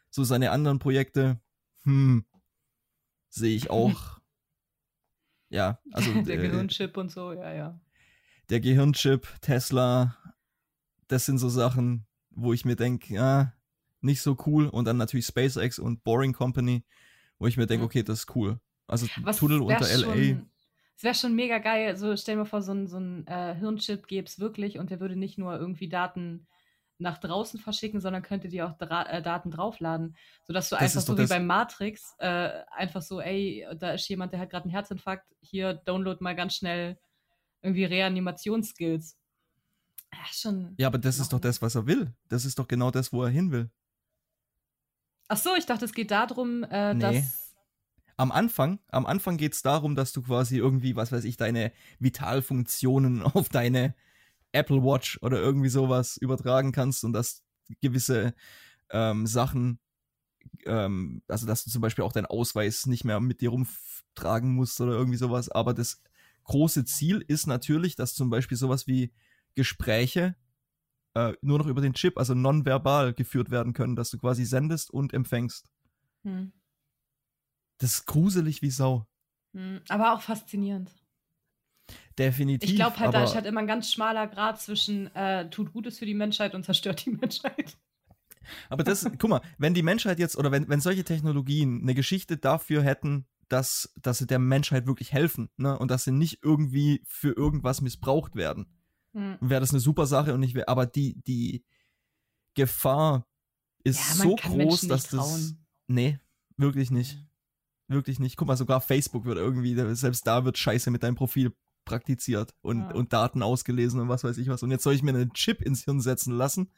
So seine anderen Projekte, hm, sehe ich auch. ja, also. der äh, Gehirnchip und so, ja, ja. Der Gehirnchip, Tesla, das sind so Sachen, wo ich mir denke, ja, nicht so cool. Und dann natürlich SpaceX und Boring Company, wo ich mir denke, okay, das ist cool. Also Was Tunnel unter LA. Es wäre schon mega geil. Also stell dir mal vor, so ein, so ein äh, Hirnchip gäbe es wirklich und der würde nicht nur irgendwie Daten nach draußen verschicken, sondern könnte die auch dra äh, Daten draufladen, sodass du das einfach so wie beim Matrix äh, einfach so, ey, da ist jemand, der hat gerade einen Herzinfarkt, hier download mal ganz schnell irgendwie Reanimationsskills. Ja, schon. Ja, aber das ist doch das, was er will. Das ist doch genau das, wo er hin will. Ach so, ich dachte, es geht darum, äh, nee. dass am Anfang, am Anfang geht es darum, dass du quasi irgendwie, was weiß ich, deine Vitalfunktionen auf deine Apple Watch oder irgendwie sowas übertragen kannst und dass gewisse ähm, Sachen, ähm, also dass du zum Beispiel auch deinen Ausweis nicht mehr mit dir rumtragen musst oder irgendwie sowas. Aber das große Ziel ist natürlich, dass zum Beispiel sowas wie Gespräche äh, nur noch über den Chip, also nonverbal geführt werden können, dass du quasi sendest und empfängst. Hm. Das ist gruselig wie Sau. Hm, aber auch faszinierend. Definitiv. Ich glaube halt, da ist halt immer ein ganz schmaler Grad zwischen äh, tut Gutes für die Menschheit und zerstört die Menschheit. Aber das, guck mal, wenn die Menschheit jetzt oder wenn, wenn solche Technologien eine Geschichte dafür hätten, dass, dass sie der Menschheit wirklich helfen ne, und dass sie nicht irgendwie für irgendwas missbraucht werden, hm. wäre das eine super Sache und ich wäre, aber die, die Gefahr ist ja, so groß, dass das. Nee, wirklich nicht. Wirklich nicht. Guck mal, sogar Facebook wird irgendwie, selbst da wird Scheiße mit deinem Profil praktiziert und, ja. und Daten ausgelesen und was weiß ich was. Und jetzt soll ich mir einen Chip ins Hirn setzen lassen?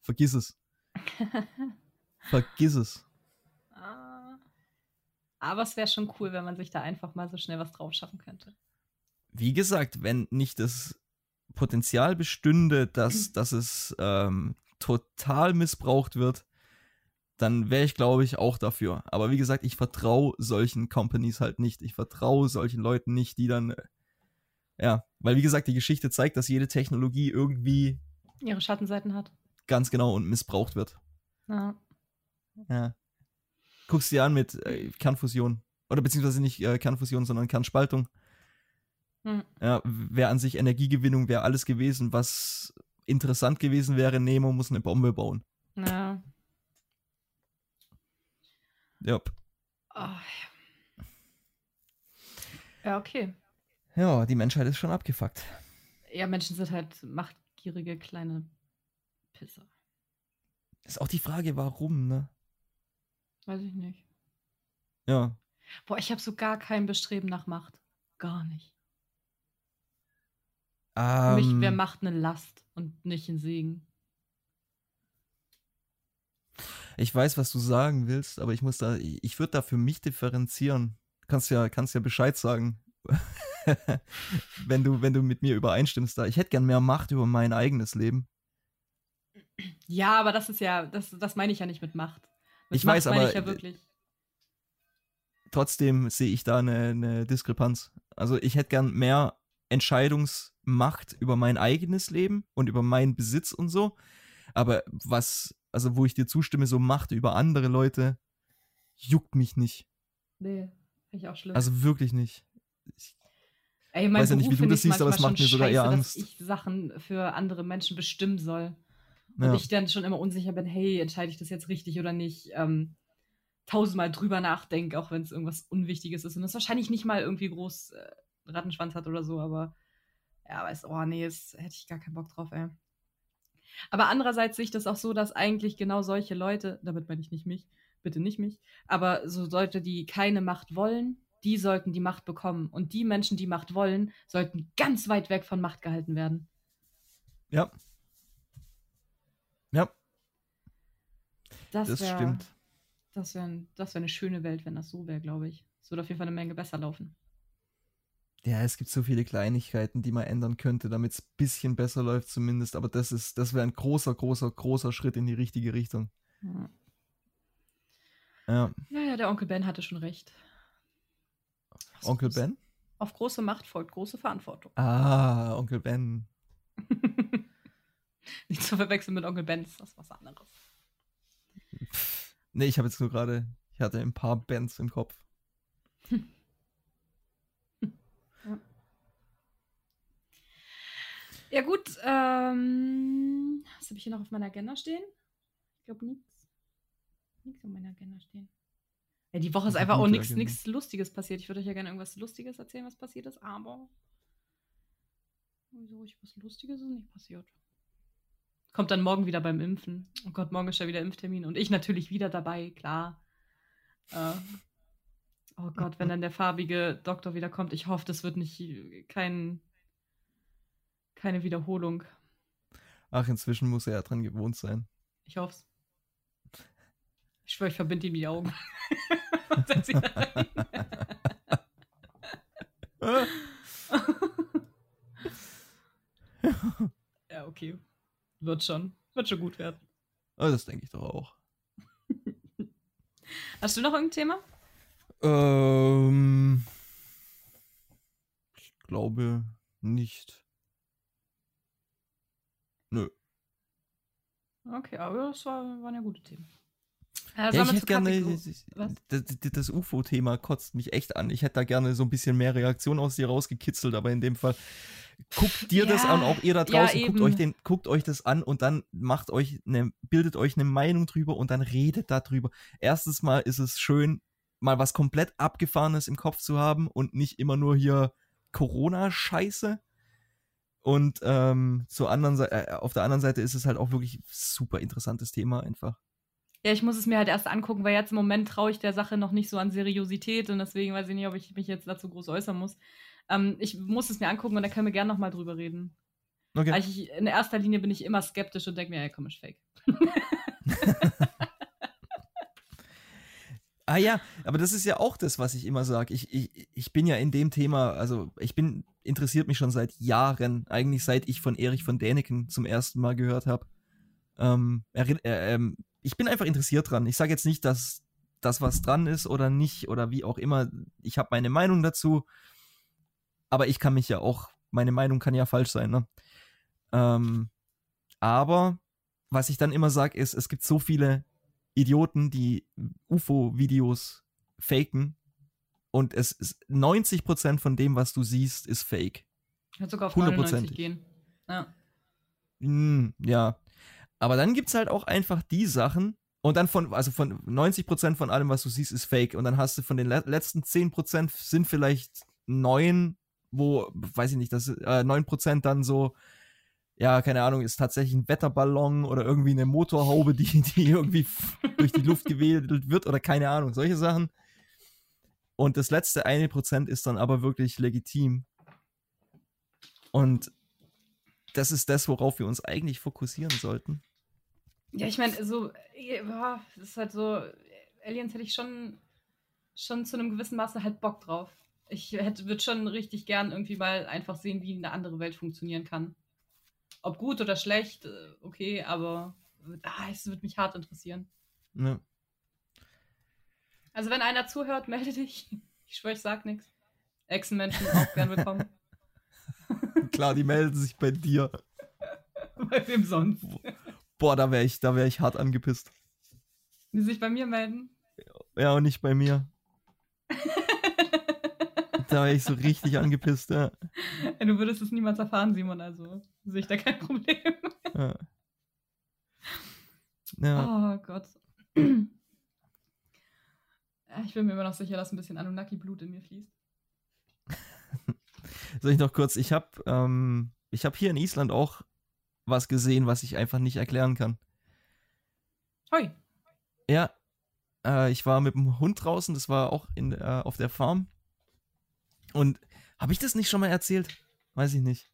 Vergiss es. Vergiss es. Ah. Aber es wäre schon cool, wenn man sich da einfach mal so schnell was drauf schaffen könnte. Wie gesagt, wenn nicht das Potenzial bestünde, dass, dass es ähm, total missbraucht wird, dann wäre ich, glaube ich, auch dafür. Aber wie gesagt, ich vertraue solchen Companies halt nicht. Ich vertraue solchen Leuten nicht, die dann, äh, ja, weil wie gesagt, die Geschichte zeigt, dass jede Technologie irgendwie ihre Schattenseiten hat. Ganz genau und missbraucht wird. Ja. Ja. Guckst dir an mit äh, Kernfusion. Oder beziehungsweise nicht äh, Kernfusion, sondern Kernspaltung. Hm. Ja, wäre an sich Energiegewinnung, wäre alles gewesen, was interessant gewesen wäre. Nemo muss eine Bombe bauen. Ja. Yep. Oh, ja. ja, okay. Ja, die Menschheit ist schon abgefuckt. Ja, Menschen sind halt machtgierige kleine Pisser. Ist auch die Frage, warum, ne? Weiß ich nicht. Ja. Boah, ich habe so gar kein Bestreben nach Macht. Gar nicht. Um, Für mich wäre Macht eine Last und nicht ein Segen. Ich weiß, was du sagen willst, aber ich muss da, ich würde da für mich differenzieren. Kannst ja, kannst ja Bescheid sagen, wenn du, wenn du mit mir übereinstimmst da. Ich hätte gern mehr Macht über mein eigenes Leben. Ja, aber das ist ja, das, das meine ich ja nicht mit Macht. Mit ich Macht weiß, aber ja trotzdem sehe ich da eine, eine Diskrepanz. Also ich hätte gern mehr Entscheidungsmacht über mein eigenes Leben und über meinen Besitz und so. Aber was also wo ich dir zustimme, so Macht über andere Leute, juckt mich nicht. Nee, finde ich auch schlimm. Also wirklich nicht. Ich Ey, weiß ja nicht, wie du das siehst, aber es macht mir sogar eher Angst. Dass ich Sachen für andere Menschen bestimmen soll. Und ja. ich dann schon immer unsicher bin, hey, entscheide ich das jetzt richtig oder nicht? Ähm, tausendmal drüber nachdenke, auch wenn es irgendwas Unwichtiges ist. Und das wahrscheinlich nicht mal irgendwie groß äh, Rattenschwanz hat oder so, aber ja, weißt oh nee, das hätte ich gar keinen Bock drauf, ey. Aber andererseits sehe ich das auch so, dass eigentlich genau solche Leute, damit meine ich nicht mich, bitte nicht mich, aber so Leute, die keine Macht wollen, die sollten die Macht bekommen. Und die Menschen, die Macht wollen, sollten ganz weit weg von Macht gehalten werden. Ja. Ja. Das, das wär, stimmt. Das wäre das wär eine schöne Welt, wenn das so wäre, glaube ich. Es würde auf jeden Fall eine Menge besser laufen. Ja, es gibt so viele Kleinigkeiten, die man ändern könnte, damit es ein bisschen besser läuft zumindest. Aber das ist, das wäre ein großer, großer, großer Schritt in die richtige Richtung. Ja. Ja, ja, ja der Onkel Ben hatte schon recht. Onkel Ben? Auf große Macht folgt große Verantwortung. Ah, Onkel Ben. Nicht zu verwechseln mit Onkel das ist was anderes. Nee, ich habe jetzt nur gerade, ich hatte ein paar Bands im Kopf. ja. ja. gut, ähm, was habe ich hier noch auf meiner Agenda stehen? Ich glaube nichts. Nichts auf meiner Agenda stehen. Ja, die Woche ist einfach auch nichts Lustiges passiert. Ich würde euch ja gerne irgendwas Lustiges erzählen, was passiert ist, aber wieso ich was Lustiges ist nicht passiert. Kommt dann morgen wieder beim Impfen. Oh Gott, morgen ist ja wieder Impftermin. Und ich natürlich wieder dabei, klar. Äh, oh Gott, wenn dann der farbige Doktor wieder kommt. Ich hoffe, das wird nicht kein, keine Wiederholung. Ach, inzwischen muss er ja dran gewohnt sein. Ich hoffe es. Ich schwöre, ich verbinde ihm die Augen. ja, okay. Wird schon. Wird schon gut werden. Das denke ich doch auch. Hast du noch irgendein Thema? Ähm. Ich glaube nicht. Nö. Okay, aber das war, waren ja gute Themen. Ja, ich hätte gerne, das, das UFO-Thema kotzt mich echt an. Ich hätte da gerne so ein bisschen mehr Reaktion aus dir rausgekitzelt, aber in dem Fall guckt dir ja, das an, auch ihr da draußen, guckt, euch den, guckt euch das an und dann macht euch eine, bildet euch eine Meinung drüber und dann redet darüber. Erstens mal ist es schön, mal was komplett Abgefahrenes im Kopf zu haben und nicht immer nur hier Corona-Scheiße. Und ähm, zur anderen äh, auf der anderen Seite ist es halt auch wirklich super interessantes Thema einfach. Ja, ich muss es mir halt erst angucken, weil jetzt im Moment traue ich der Sache noch nicht so an Seriosität und deswegen weiß ich nicht, ob ich mich jetzt dazu groß äußern muss. Ähm, ich muss es mir angucken und dann können wir gerne nochmal drüber reden. Okay. Also ich, in erster Linie bin ich immer skeptisch und denke mir, ja, komm, ist fake. ah ja, aber das ist ja auch das, was ich immer sage. Ich, ich, ich bin ja in dem Thema, also ich bin, interessiert mich schon seit Jahren, eigentlich seit ich von Erich von Däniken zum ersten Mal gehört habe. Ähm, äh, ähm, ich bin einfach interessiert dran. Ich sage jetzt nicht, dass das was dran ist oder nicht oder wie auch immer. Ich habe meine Meinung dazu aber ich kann mich ja auch, meine Meinung kann ja falsch sein, ne? Ähm, aber was ich dann immer sage, ist, es gibt so viele Idioten, die UFO-Videos faken und es ist 90% von dem, was du siehst, ist fake. Hat sogar auf 99 gehen. Ja. Mm, ja. Aber dann gibt es halt auch einfach die Sachen, und dann von, also von 90% von allem, was du siehst, ist fake. Und dann hast du von den le letzten 10% sind vielleicht neun wo, weiß ich nicht, das äh, 9% dann so, ja, keine Ahnung, ist tatsächlich ein Wetterballon oder irgendwie eine Motorhaube, die, die irgendwie durch die Luft gewedelt wird oder keine Ahnung, solche Sachen. Und das letzte eine Prozent ist dann aber wirklich legitim. Und das ist das, worauf wir uns eigentlich fokussieren sollten. Ja, ich meine, so, ja, das ist halt so, Aliens hätte ich schon, schon zu einem gewissen Maße halt Bock drauf ich hätte, würde schon richtig gern irgendwie mal einfach sehen, wie eine andere Welt funktionieren kann. Ob gut oder schlecht, äh, okay, aber ah, es würde mich hart interessieren. Ja. Also wenn einer zuhört, melde dich. Ich schwöre, ich sag nichts. Echsenmenschen auch gern willkommen. Klar, die melden sich bei dir. bei wem sonst? Boah, da wäre ich, da ich hart angepisst. Die sich bei mir melden? Ja, und nicht bei mir da war ich so richtig angepisst, ja. ja. Du würdest es niemals erfahren, Simon, also sehe ich da kein Problem. Ja. ja. Oh Gott. Ich bin mir immer noch sicher, dass ein bisschen Anunnaki-Blut in mir fließt. Soll ich noch kurz, ich habe ähm, hab hier in Island auch was gesehen, was ich einfach nicht erklären kann. Hoi. Ja, äh, ich war mit dem Hund draußen, das war auch in, äh, auf der Farm. Und habe ich das nicht schon mal erzählt? Weiß ich nicht.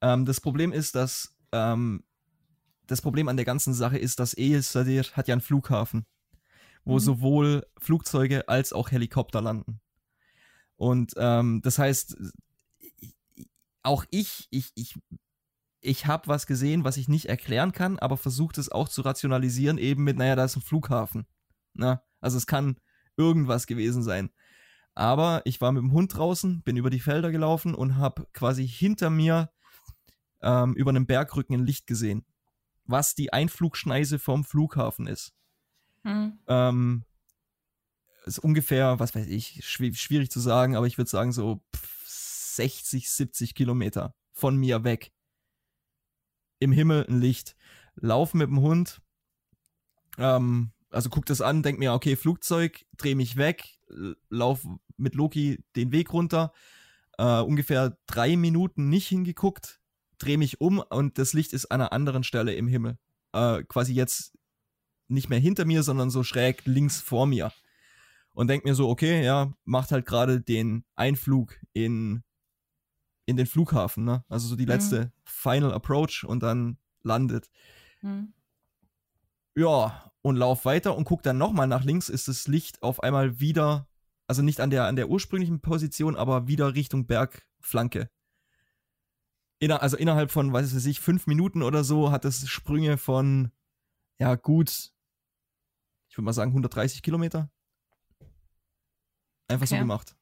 Ähm, das Problem ist, dass ähm, das Problem an der ganzen Sache ist, dass El Sadir hat ja einen Flughafen, wo Mhm. sowohl Flugzeuge als auch Helikopter landen. Und ähm, das heißt, auch ich, ich, ich, ich habe was gesehen, was ich nicht erklären kann, aber versucht es auch zu rationalisieren, eben mit, naja, da ist ein Flughafen. Na, also es kann irgendwas gewesen sein. Aber ich war mit dem Hund draußen, bin über die Felder gelaufen und habe quasi hinter mir ähm, über einem Bergrücken ein Licht gesehen, was die Einflugschneise vom Flughafen ist. Hm. Ähm, ist ungefähr, was weiß ich, schw schwierig zu sagen, aber ich würde sagen so pff, 60, 70 Kilometer von mir weg. Im Himmel ein Licht. Lauf mit dem Hund. Ähm, also guck das an, denk mir, okay, Flugzeug, dreh mich weg, lauf mit Loki den Weg runter. Äh, ungefähr drei Minuten nicht hingeguckt, dreh mich um und das Licht ist an einer anderen Stelle im Himmel. Äh, quasi jetzt nicht mehr hinter mir, sondern so schräg links vor mir. Und denk mir so, okay, ja, macht halt gerade den Einflug in, in den Flughafen, ne? Also so die Mhm. letzte Final Approach und dann landet. Hm. Ja, und lauf weiter und guck dann nochmal nach links, ist das Licht auf einmal wieder, also nicht an der, an der ursprünglichen Position, aber wieder Richtung Bergflanke. Inner, also innerhalb von, was weiß ich, fünf Minuten oder so hat es Sprünge von, ja, gut, ich würde mal sagen 130 Kilometer. Einfach so Okay. gemacht.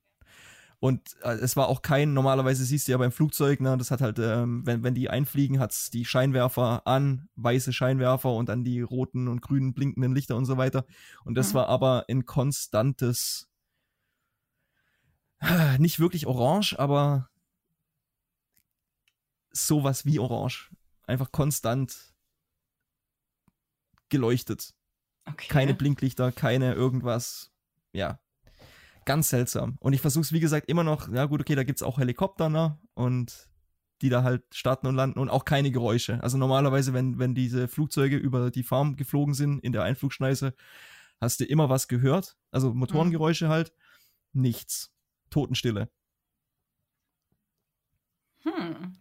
Und äh, es war auch kein, normalerweise siehst du ja beim Flugzeug, ne, das hat halt, ähm, wenn, wenn die einfliegen, hat's die Scheinwerfer an, weiße Scheinwerfer und dann die roten und grünen blinkenden Lichter und so weiter. Und das Mhm. war aber ein konstantes, nicht wirklich orange, aber sowas wie orange. Einfach konstant geleuchtet. Okay. Keine Blinklichter, keine irgendwas. Ja. Ganz seltsam. Und ich versuche es, wie gesagt, immer noch, ja gut, okay, da gibt es auch Helikopter, ne? Und die da halt starten und landen und auch keine Geräusche. Also normalerweise, wenn, wenn diese Flugzeuge über die Farm geflogen sind, in der Einflugschneise, hast du immer was gehört. Also Motorengeräusche halt. Nichts. Totenstille. Hm.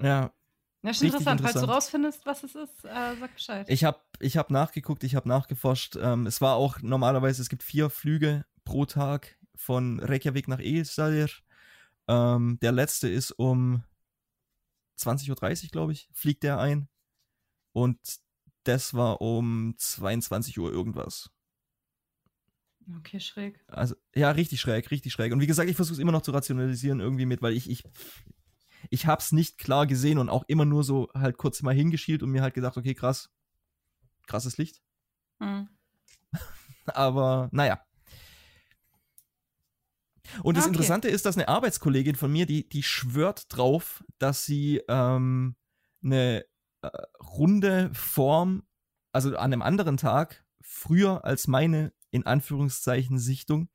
Ja, Ja, schon Richtig interessant. Falls du interessant. rausfindest, was es ist, äh, sag Bescheid. Ich habe ich hab nachgeguckt, ich habe nachgeforscht. Ähm, es war auch normalerweise, es gibt vier Flüge pro Tag von Reykjavik nach Egilsstaðir. Ähm, der letzte ist um 20.30 Uhr, glaube ich, fliegt der ein. Und das war um 22 Uhr irgendwas. Okay, schräg. Also, ja, richtig schräg, richtig schräg. Und wie gesagt, ich versuche es immer noch zu rationalisieren irgendwie mit, weil ich, ich, ich hab's nicht klar gesehen und auch immer nur so halt kurz mal hingeschielt und mir halt gedacht, okay, krass, krasses Licht. Hm. Aber naja. Und das Okay. Interessante ist, dass eine Arbeitskollegin von mir, die, die schwört drauf, dass sie ähm, eine äh, runde Form, also an einem anderen Tag, früher als meine, in Anführungszeichen, Sichtung,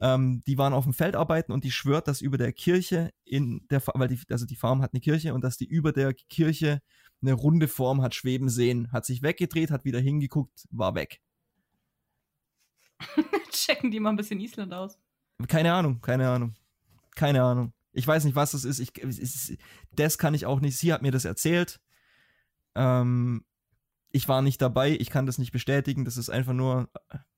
ähm, die waren auf dem Feld arbeiten und die schwört, dass über der Kirche in der, weil die, also die Farm hat eine Kirche und dass die über der Kirche eine runde Form hat schweben sehen, hat sich weggedreht, hat wieder hingeguckt, war weg. Checken die mal ein bisschen Island aus. Keine Ahnung, keine Ahnung. Keine Ahnung. Ich weiß nicht, was das ist. Ich, ist. Das kann ich auch nicht. Sie hat mir das erzählt. Ähm, ich war nicht dabei, ich kann das nicht bestätigen. Das ist einfach nur,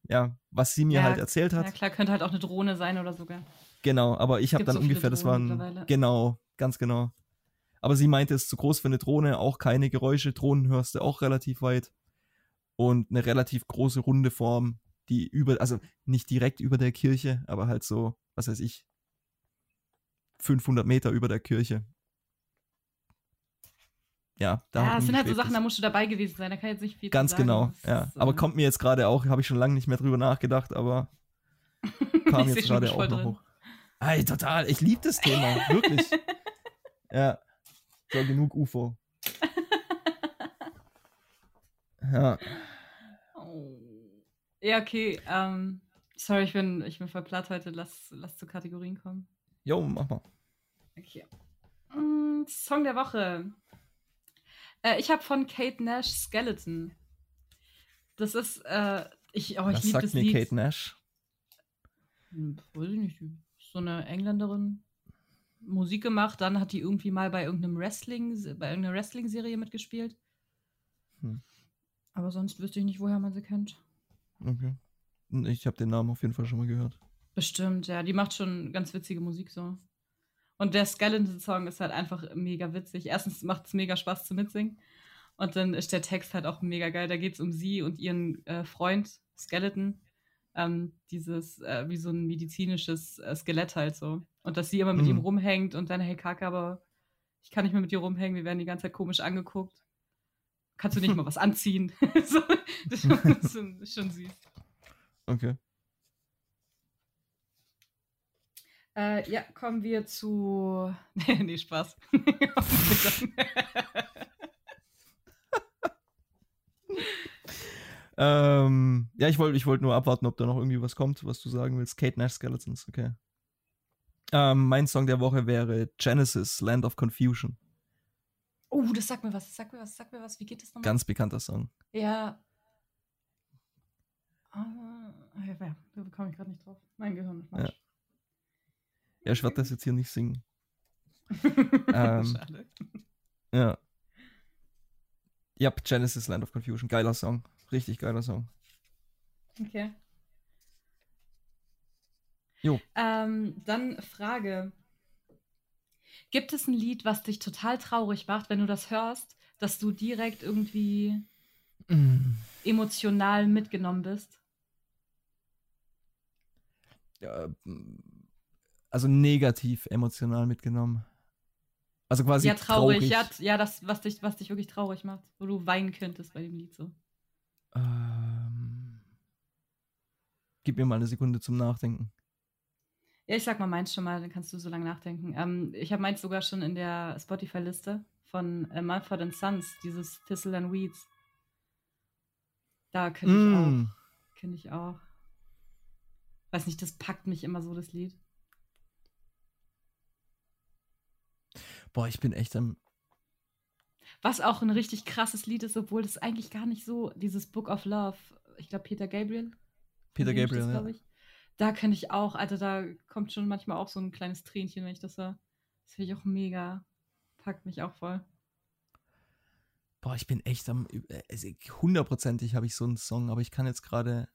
ja, was sie mir Ja, halt erzählt hat. Ja, klar, könnte halt auch eine Drohne sein oder sogar. Genau, aber ich habe dann so ungefähr, das waren, genau, ganz genau. Aber sie meinte, es ist zu groß für eine Drohne, auch keine Geräusche. Drohnen hörst du auch relativ weit. Und eine relativ große runde Form, die über, also nicht direkt über der Kirche, aber halt so, was weiß ich, 500 Meter über der Kirche. Ja, da ja, es sind halt so Sachen, da musst du dabei gewesen sein. Da kann jetzt nicht viel Ganz genau, Das ja. ist, Aber äh, kommt mir jetzt gerade auch, habe ich schon lange nicht mehr drüber nachgedacht, aber kam jetzt gerade auch noch hoch. Ey, total, ich liebe das Thema, wirklich. Ja. So, genug UFO. Ja. Oh. Ja, okay. Ähm, sorry, ich bin, ich bin voll platt heute. Lass, lass zu Kategorien kommen. Jo, mach mal. Okay. Mm, Song der Woche. Äh, ich habe von Kate Nash Skeleton. Das ist, äh, ich, oh, ich Was liebe sagt das mir Lied. Kate Nash? Hm, Weiß ich nicht. So eine Engländerin. Musik gemacht, dann hat die irgendwie mal bei irgendeinem Wrestling, bei irgendeiner Wrestling-Serie mitgespielt. Hm. Aber sonst wüsste ich nicht, woher man sie kennt. Okay. Ich habe den Namen auf jeden Fall schon mal gehört. Bestimmt, ja. Die macht schon ganz witzige Musik so. Und der Skeleton-Song ist halt einfach mega witzig. Erstens macht es mega Spaß zu mitsingen. Und dann ist der Text halt auch mega geil. Da geht es um sie und ihren äh, Freund Skeleton. Ähm, dieses, äh, wie so ein medizinisches äh, Skelett halt so. Und dass sie immer mit mhm. ihm rumhängt und dann, hey Kaka, aber ich kann nicht mehr mit dir rumhängen, wir werden die ganze Zeit komisch angeguckt. Kannst du nicht mal was anziehen? so, das ist schon, schon süß. Okay. Äh, ja, kommen wir zu. Nee, nee Spaß. ähm, ja, ich wollte ich wollt nur abwarten, ob da noch irgendwie was kommt, was du sagen willst. Kate Nash Skeletons, okay. Ähm, mein Song der Woche wäre Genesis, Land of Confusion. Oh, das sagt mir was, das sagt mir was, sagt mir was. Wie geht das nochmal? Ganz bekannter Song. Ja. Uh, ja, da komme ich gerade nicht drauf. Mein Gehirn ist Ja. ja, ich werde das jetzt hier nicht singen. ähm, Schade. Ja. Ja, Genesis Land of Confusion. Geiler Song. Richtig geiler Song. Okay. Jo. Ähm, dann Frage. Gibt es ein Lied, was dich total traurig macht, wenn du das hörst, dass du direkt irgendwie mm. emotional mitgenommen bist? Ja, also negativ emotional mitgenommen. Also quasi ja, traurig. traurig. Ja, ja, das, was dich, was dich wirklich traurig macht, wo du weinen könntest bei dem Lied so. Ähm, gib mir mal eine Sekunde zum Nachdenken. Ja, ich sag mal meins schon mal, dann kannst du so lange nachdenken. Ähm, ich habe meins sogar schon in der Spotify-Liste von äh, Mumford Sons, dieses Thistle and Weeds. Da könnte mm. ich auch. Kenne ich auch. Weiß nicht, das packt mich immer so, das Lied. Boah, ich bin echt am. Was auch ein richtig krasses Lied ist, obwohl das eigentlich gar nicht so, dieses Book of Love, ich glaube Peter Gabriel. Peter Gabriel, das, ja. Ich da könnte ich auch, also da kommt schon manchmal auch so ein kleines Tränchen, wenn ich das höre. Das finde ich auch mega. Packt mich auch voll. Boah, ich bin echt am. Also hundertprozentig habe ich so einen Song, aber ich kann jetzt gerade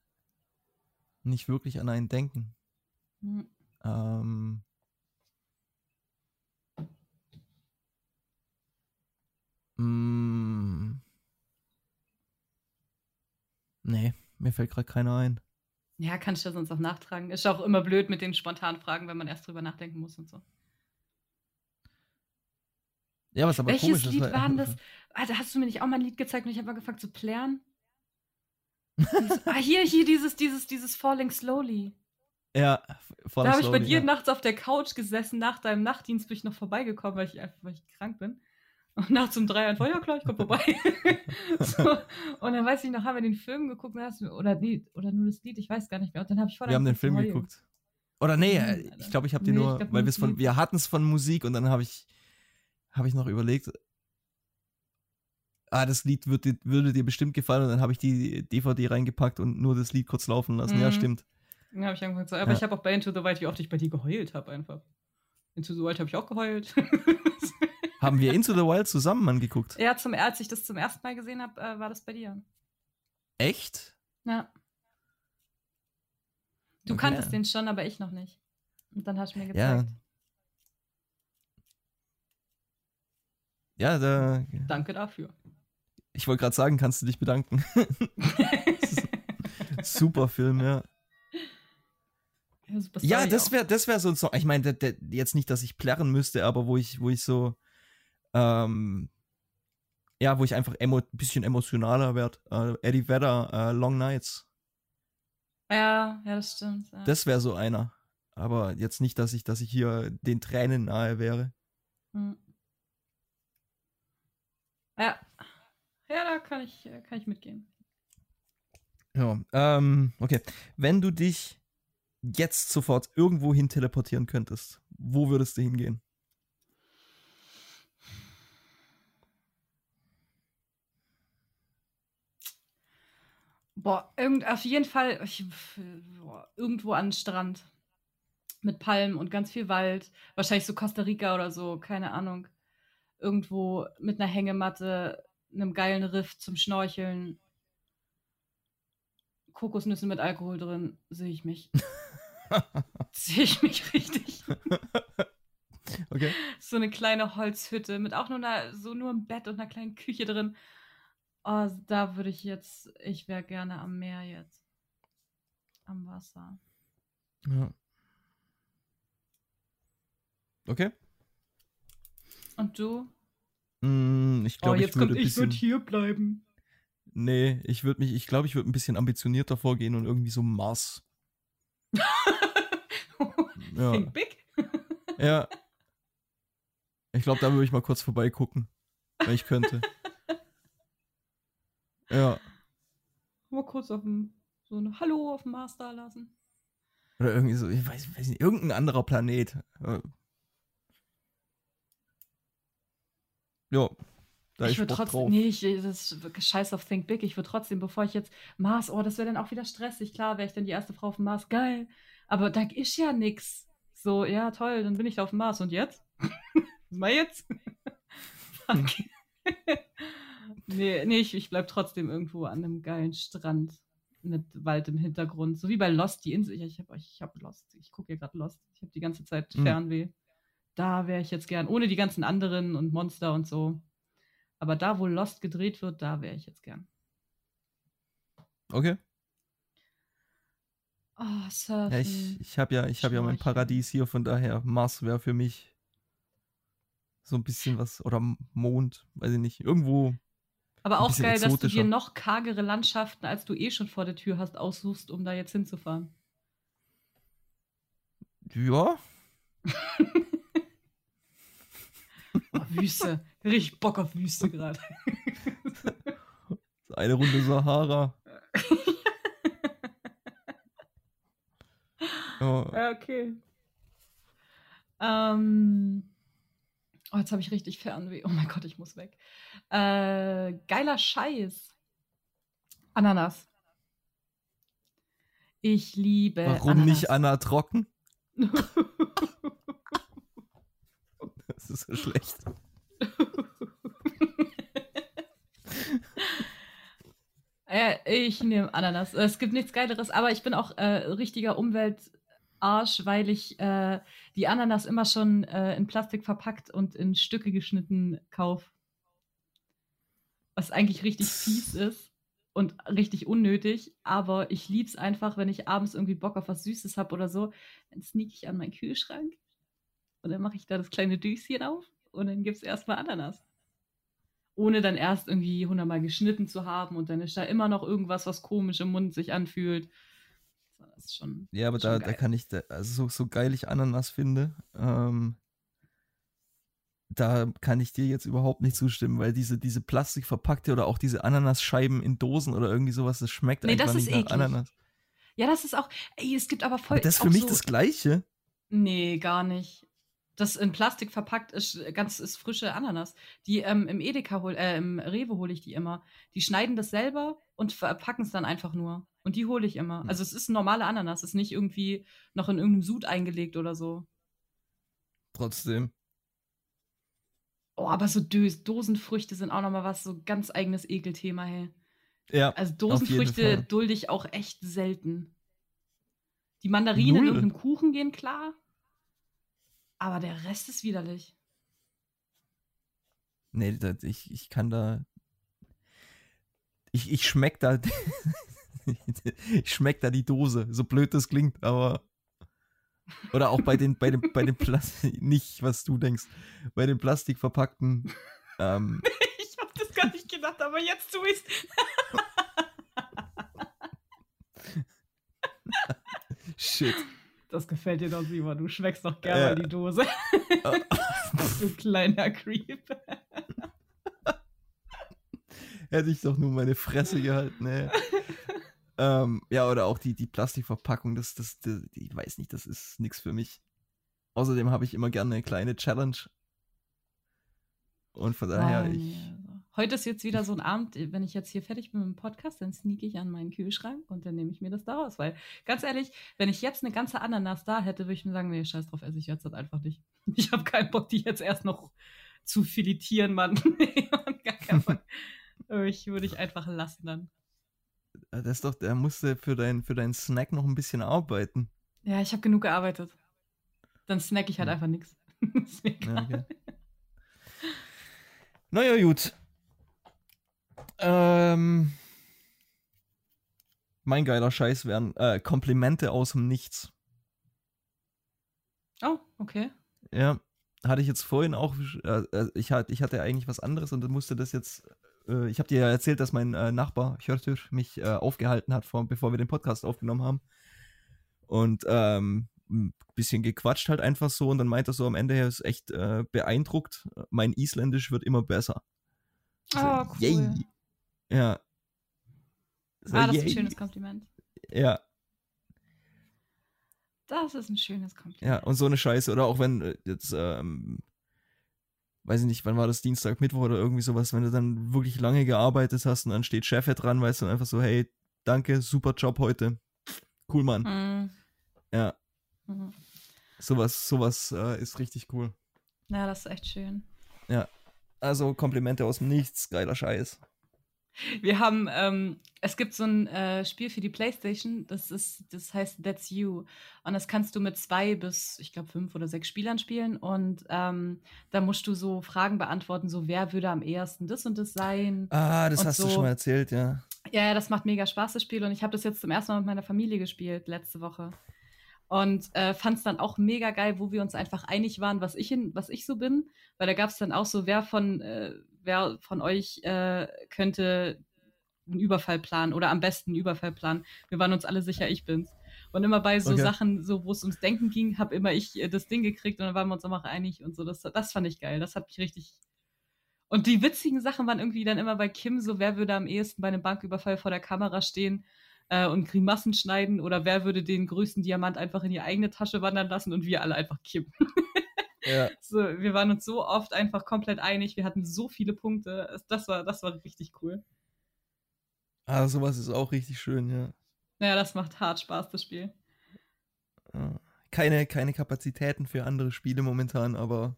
nicht wirklich an einen denken. Hm. Ähm. Mm, nee, mir fällt gerade keiner ein. Ja, kannst du sonst auch nachtragen. Ist auch immer blöd mit den spontanen Fragen, wenn man erst drüber nachdenken muss und so. Ja, was aber Welches komisch Lied ist, war denn das? Alter, hast du mir nicht auch mal ein Lied gezeigt und ich habe mal gefragt zu plären? ah, hier, hier, dieses, dieses, dieses Falling Slowly. Ja, Falling Da habe ich bei dir ja. nachts auf der Couch gesessen, nach deinem Nachtdienst bin ich noch vorbeigekommen, weil ich einfach weil ich krank bin. Und nachts um drei einfach, ja klar, ich komme vorbei. so, und dann weiß ich noch, haben wir den Film geguckt, oder, nee, oder nur das Lied, ich weiß gar nicht mehr. Und dann habe ich vor Wir haben den Film geheult. geguckt. Oder nee, hm, ich glaube, ich habe den nee, nur, glaub, weil von, wir hatten es von Musik und dann habe ich, habe ich noch überlegt, ah, das Lied wird, würde dir bestimmt gefallen und dann habe ich die DVD reingepackt und nur das Lied kurz laufen lassen. Mhm. Ja, stimmt. Dann habe ich angefangen zu aber ja. ich habe auch bei Into the Wild, wie oft ich bei dir geheult habe einfach. Into the Wild habe ich auch geheult. Haben wir Into the Wild zusammen angeguckt? Ja, zum, als ich das zum ersten Mal gesehen habe, äh, war das bei dir. Echt? Ja. Du okay. kanntest den schon, aber ich noch nicht. Und dann hast du mir gezeigt. Ja. Ja, da. Danke dafür. Ich wollte gerade sagen, kannst du dich bedanken. Super Film, ja. Ja, ja das wäre das wär so ein Song. Ich meine, jetzt nicht, dass ich plärren müsste, aber wo ich, wo ich so ähm, ja, wo ich einfach ein bisschen emotionaler werde. Äh, Eddie Vedder, äh, Long Nights. Ja, ja, das stimmt. Ja. Das wäre so einer. Aber jetzt nicht, dass ich, dass ich hier den Tränen nahe wäre. Hm. Ja. Ja, da kann ich, kann ich mitgehen. Ja, ähm, okay. Wenn du dich jetzt sofort irgendwo hin teleportieren könntest, wo würdest du hingehen? Boah, irgend, auf jeden Fall ich, boah, irgendwo an den Strand. Mit Palmen und ganz viel Wald. Wahrscheinlich so Costa Rica oder so, keine Ahnung. Irgendwo mit einer Hängematte einem geilen Riff zum Schnorcheln, Kokosnüsse mit Alkohol drin, sehe ich mich. sehe ich mich richtig. Okay. So eine kleine Holzhütte mit auch nur einer, so nur einem Bett und einer kleinen Küche drin. Oh, da würde ich jetzt, ich wäre gerne am Meer jetzt. Am Wasser. Ja. Okay. Und du? Mm, ich glaube, oh, jetzt ich würde kommt, ich würde hier bleiben. Nee, ich würde mich, ich glaube, ich würde ein bisschen ambitionierter vorgehen und irgendwie so Mars. ja. Think big. ja. Ich glaube, da würde ich mal kurz vorbeigucken, wenn ich könnte. ja. Mal kurz auf dem, so ein Hallo auf dem Mars da lassen. Oder irgendwie so, ich weiß, weiß nicht, irgendein anderer Planet. Ja. Da ich würde trotzdem, drauf. nee, ich, das ist scheiß auf Think Big. Ich würde trotzdem, bevor ich jetzt Mars, oh, das wäre dann auch wieder stressig. Klar, wäre ich dann die erste Frau auf dem Mars, geil. Aber da ist ja nix. So, ja, toll, dann bin ich da auf dem Mars. Und jetzt? Was mal jetzt? Fuck. nee, nee, ich, ich bleib trotzdem irgendwo an einem geilen Strand mit Wald im Hintergrund. So wie bei Lost, die Insel. Ich habe ich hab Lost. Ich gucke hier gerade Lost. Ich habe die ganze Zeit mhm. Fernweh. Da wäre ich jetzt gern. Ohne die ganzen anderen und Monster und so. Aber da, wo Lost gedreht wird, da wäre ich jetzt gern. Okay. Oh, Surfen. Ja, ich ich habe ja, ich hab ja mein Paradies hier, von daher Mars wäre für mich so ein bisschen was, oder Mond, weiß ich nicht, irgendwo. Aber auch geil, dass du dir noch kargere Landschaften, als du eh schon vor der Tür hast, aussuchst, um da jetzt hinzufahren. Ja. oh, Wüste. Richtig Bock auf Wüste gerade. Eine Runde Sahara. ja. Okay. Ähm. Oh, jetzt habe ich richtig Fernweh. Oh mein Gott, ich muss weg. Äh, geiler Scheiß. Ananas. Ich liebe. Warum Ananas. nicht Anna trocken? das ist so schlecht. ja, ich nehme Ananas. Es gibt nichts Geileres, aber ich bin auch äh, richtiger Umweltarsch, weil ich äh, die Ananas immer schon äh, in Plastik verpackt und in Stücke geschnitten kaufe. Was eigentlich richtig fies ist und richtig unnötig, aber ich liebe es einfach, wenn ich abends irgendwie Bock auf was Süßes habe oder so, dann sneak ich an meinen Kühlschrank und dann mache ich da das kleine Düschen auf und dann gibt es erstmal Ananas ohne dann erst irgendwie hundertmal geschnitten zu haben und dann ist da immer noch irgendwas, was komisch im Mund sich anfühlt. Das ist schon. Ja, aber da, da kann ich, da, also so, so geil ich Ananas finde, ähm, da kann ich dir jetzt überhaupt nicht zustimmen, weil diese, diese plastikverpackte oder auch diese Ananasscheiben in Dosen oder irgendwie sowas, das schmeckt nee, einfach das nicht nach eklig. Ananas. Ja, das ist auch, ey, es gibt aber voll. Aber das ist für mich so, das Gleiche. Nee, gar nicht das in Plastik verpackt ist, ganz ist frische Ananas. Die ähm, im Edeka hol, äh, im Rewe hole ich die immer. Die schneiden das selber und verpacken es dann einfach nur. Und die hole ich immer. Hm. Also es ist normale Ananas, es ist nicht irgendwie noch in irgendeinem Sud eingelegt oder so. Trotzdem. Oh, aber so Dös Dosenfrüchte sind auch nochmal was, so ganz eigenes Ekelthema, hey. Ja. Also Dosenfrüchte dulde ich auch echt selten. Die Mandarinen Null. in irgendeinem Kuchen gehen klar. Aber der Rest ist widerlich. Nee, das, ich, ich kann da. Ich, ich schmeck da. ich schmeck da die Dose, so blöd das klingt, aber. Oder auch bei den, bei den, bei den Plastik, nicht was du denkst, bei den plastikverpackten. Ähm, ich hab das gar nicht gedacht, aber jetzt tu ich's. Shit. Das gefällt dir doch, Simon. Du schmeckst doch gerne ja. die Dose. du kleiner Creep. Hätte ich doch nur meine Fresse gehalten, ey. ähm, ja, oder auch die, die Plastikverpackung, das, das, das, ich weiß nicht, das ist nichts für mich. Außerdem habe ich immer gerne eine kleine Challenge. Und von daher, ich, Heute ist jetzt wieder so ein Abend, wenn ich jetzt hier fertig bin mit dem Podcast, dann sneak ich an meinen Kühlschrank und dann nehme ich mir das daraus. Weil, ganz ehrlich, wenn ich jetzt eine ganze Ananas da hätte, würde ich mir sagen, nee, scheiß drauf, esse ich jetzt das einfach nicht. Ich habe keinen Bock, die jetzt erst noch zu filetieren, Mann. Gar keinen Bock. Ich würde ich einfach lassen dann. Das ist doch, der musste für, dein, für deinen Snack noch ein bisschen arbeiten. Ja, ich habe genug gearbeitet. Dann snack ich halt hm. einfach nichts. Ja, okay. Naja, gut. Ähm, mein geiler Scheiß wären äh, Komplimente aus dem Nichts. Oh, okay. Ja, hatte ich jetzt vorhin auch, äh, äh ich, hatte, ich hatte eigentlich was anderes und musste das jetzt, äh, ich habe dir ja erzählt, dass mein äh, Nachbar Hjörtur mich äh, aufgehalten hat, vor, bevor wir den Podcast aufgenommen haben. Und ähm, ein bisschen gequatscht halt einfach so und dann meint er so am Ende, er ist echt beeindruckt, mein Isländisch wird immer besser. So, oh, cool. Yay. Ja. So, ah, das yay. ist ein schönes Kompliment. Ja. Das ist ein schönes Kompliment. Ja, und so eine Scheiße. Oder auch wenn äh, jetzt, ähm, weiß ich nicht, wann war das Dienstag, Mittwoch oder irgendwie sowas, wenn du dann wirklich lange gearbeitet hast und dann steht Chef dran, weißt du, einfach so, hey, danke, super Job heute. Cool, Mann. Mhm. Ja. Mhm. Sowas, sowas äh, ist richtig cool. Ja, das ist echt schön. Ja. Also Komplimente aus dem Nichts, geiler Scheiß. Wir haben, ähm, es gibt so ein äh, Spiel für die Playstation, das ist, das heißt That's You. Und das kannst du mit zwei bis, ich glaube, fünf oder sechs Spielern spielen. Und ähm, da musst du so Fragen beantworten, so wer würde am ehesten das und das sein. Ah, das hast so. du schon mal erzählt, ja. Ja, das macht mega Spaß, das Spiel. Und ich habe das jetzt zum ersten Mal mit meiner Familie gespielt, letzte Woche. Und äh, fand es dann auch mega geil, wo wir uns einfach einig waren, was ich, in, was ich so bin. Weil da gab es dann auch so, wer von, äh, wer von euch äh, könnte einen Überfall planen oder am besten einen Überfall planen. Wir waren uns alle sicher, ich bin's. Und immer bei so okay. Sachen, so wo es ums Denken ging, habe immer ich äh, das Ding gekriegt und dann waren wir uns immer einig und so. Das, das fand ich geil. Das hat mich richtig. Und die witzigen Sachen waren irgendwie dann immer bei Kim so, wer würde am ehesten bei einem Banküberfall vor der Kamera stehen äh, und Grimassen schneiden oder wer würde den größten Diamant einfach in die eigene Tasche wandern lassen und wir alle einfach Kim. Ja. So, wir waren uns so oft einfach komplett einig. Wir hatten so viele Punkte. Das war, das war richtig cool. Ah, sowas ist auch richtig schön, ja. Naja, das macht hart Spaß, das Spiel. Keine, keine Kapazitäten für andere Spiele momentan, aber.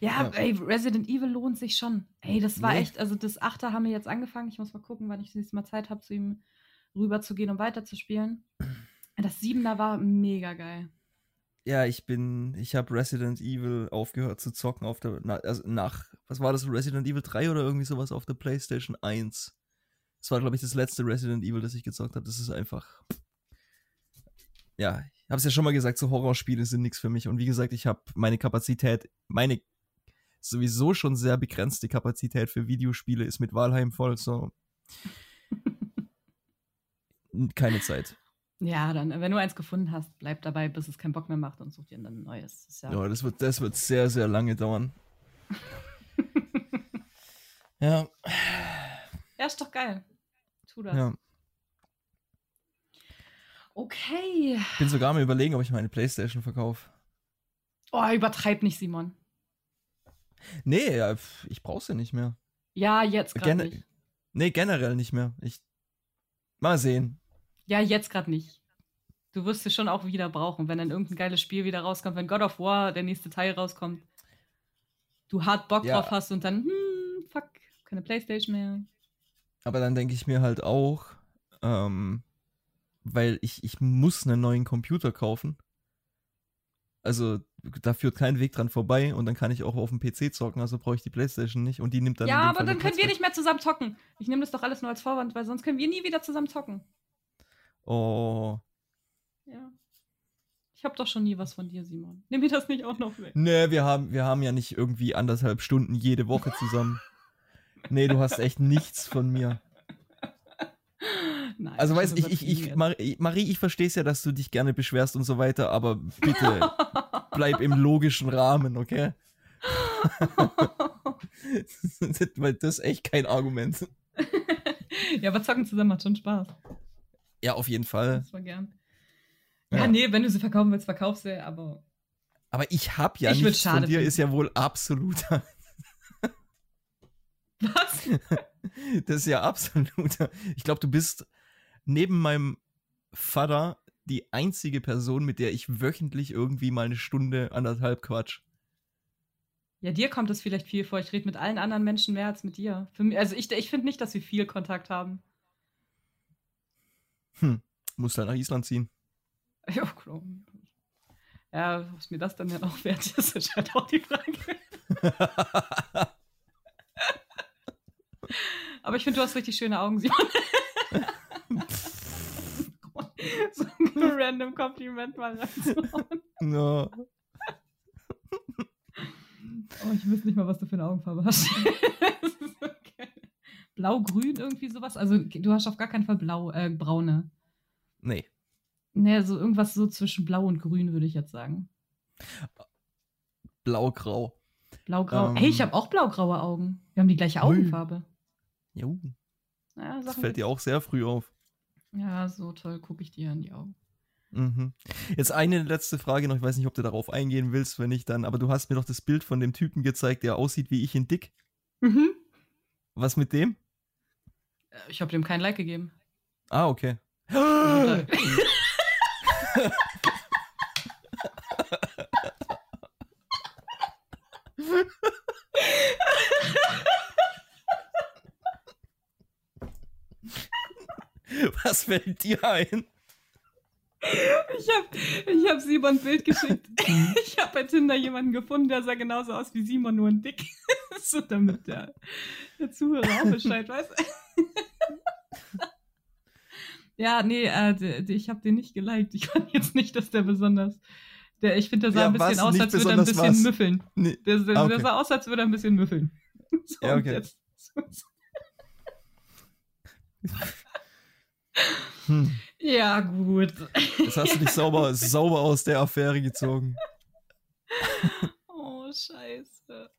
Ja, ja, ey, Resident Evil lohnt sich schon. Ey, das war nee. echt, also das Achter haben wir jetzt angefangen. Ich muss mal gucken, wann ich das nächste Mal Zeit habe, zu ihm rüberzugehen und weiterzuspielen. Das Siebener war mega geil ja, ich bin, ich habe Resident Evil aufgehört zu zocken auf der, na, also nach, was war das, Resident Evil 3 oder irgendwie sowas auf der PlayStation 1. Das war, glaube ich, das letzte Resident Evil, das ich gezockt habe. Das ist einfach, ja, ich habe es ja schon mal gesagt, so Horrorspiele sind nichts für mich. Und wie gesagt, ich habe meine Kapazität, meine sowieso schon sehr begrenzte Kapazität für Videospiele ist mit Valheim voll, so. Keine Zeit. Ja, dann, wenn du eins gefunden hast, bleib dabei, bis es keinen Bock mehr macht und such dir dann ein neues. Das ja, ja, das, wird, das wird sehr, sehr lange dauern. ja. Ja, ist doch geil. Tu das. Ja. Okay. Ich bin sogar mal überlegen, ob ich meine Playstation verkaufe. Oh, übertreib nicht, Simon. Nee, ich brauch sie nicht mehr. Ja, jetzt gerade Gen nicht. Nee, generell nicht mehr. Ich mal sehen. Ja, jetzt gerade nicht. Du wirst es schon auch wieder brauchen, wenn dann irgendein geiles Spiel wieder rauskommt, wenn God of War der nächste Teil rauskommt. Du hart Bock ja. drauf hast und dann, hm, fuck, keine Playstation mehr. Aber dann denke ich mir halt auch, ähm, weil ich, ich muss einen neuen Computer kaufen. Also da führt kein Weg dran vorbei und dann kann ich auch auf dem PC zocken, also brauche ich die Playstation nicht und die nimmt dann. Ja, aber Fall dann können wir nicht mehr zusammen zocken. Ich nehme das doch alles nur als Vorwand, weil sonst können wir nie wieder zusammen zocken. Oh. Ja. Ich habe doch schon nie was von dir, Simon. Nimm mir das nicht auch noch weg. Nee, wir haben, wir haben ja nicht irgendwie anderthalb Stunden jede Woche zusammen. nee, du hast echt nichts von mir. Nein, also weißt ich, ich, ich, Marie, ich verstehe es ja, dass du dich gerne beschwerst und so weiter, aber bitte bleib im logischen Rahmen, okay? Weil das ist echt kein Argument. ja, aber zocken zusammen macht schon Spaß. Ja, auf jeden Fall. Das war gern. Ja, ja, nee, wenn du sie verkaufen willst, verkauf sie, aber. Aber ich hab ja ich nichts von dir, finden. ist ja wohl absoluter. Was? Das ist ja absoluter. Ich glaube, du bist neben meinem Vater die einzige Person, mit der ich wöchentlich irgendwie mal eine Stunde, anderthalb Quatsch. Ja, dir kommt es vielleicht viel vor. Ich rede mit allen anderen Menschen mehr als mit dir. Mich, also ich, ich finde nicht, dass wir viel Kontakt haben. Hm, muss halt nach Island ziehen. Ja, klar. Ja, was mir das dann ja noch wert ist, ist halt auch die Frage. Aber ich finde, du hast richtig schöne Augen, Simon. so ein random Kompliment mal reinzuhauen. No. Oh, ich wüsste nicht mal, was du für eine Augenfarbe hast. Blau-grün, irgendwie sowas? Also, du hast auf gar keinen Fall blau, äh, braune. Nee. Nee, so irgendwas so zwischen blau und grün, würde ich jetzt sagen. Blau-grau. Blau-grau. Ähm, hey, ich habe auch blau-graue Augen. Wir haben die gleiche Augenfarbe. Jo. Naja, das fällt dir auch sehr früh auf. Ja, so toll gucke ich dir in die Augen. Mhm. Jetzt eine letzte Frage noch. Ich weiß nicht, ob du darauf eingehen willst, wenn nicht dann. Aber du hast mir doch das Bild von dem Typen gezeigt, der aussieht wie ich in Dick. Mhm. Was mit dem? Äh, ich habe dem kein Like gegeben. Ah, okay. Was fällt dir ein? Ich habe ich hab Simon ein Bild geschickt. Ich habe bei Tinder jemanden gefunden, der sah genauso aus wie Simon, nur ein Dick. so damit der, der Zuhörer auch Bescheid weiß. Ja, nee, äh, ich habe den nicht geliked. Ich fand jetzt nicht, dass der besonders. Der, ich finde, der sah ja, ein bisschen aus, als würde er ein bisschen was? müffeln. Nee. Der, der, ah, okay. der, sah aus, als würde er ein bisschen müffeln. So, ja, okay. Jetzt. Hm. Ja, gut. Das hast du dich sauber, sauber aus der Affäre gezogen. Oh, scheiße.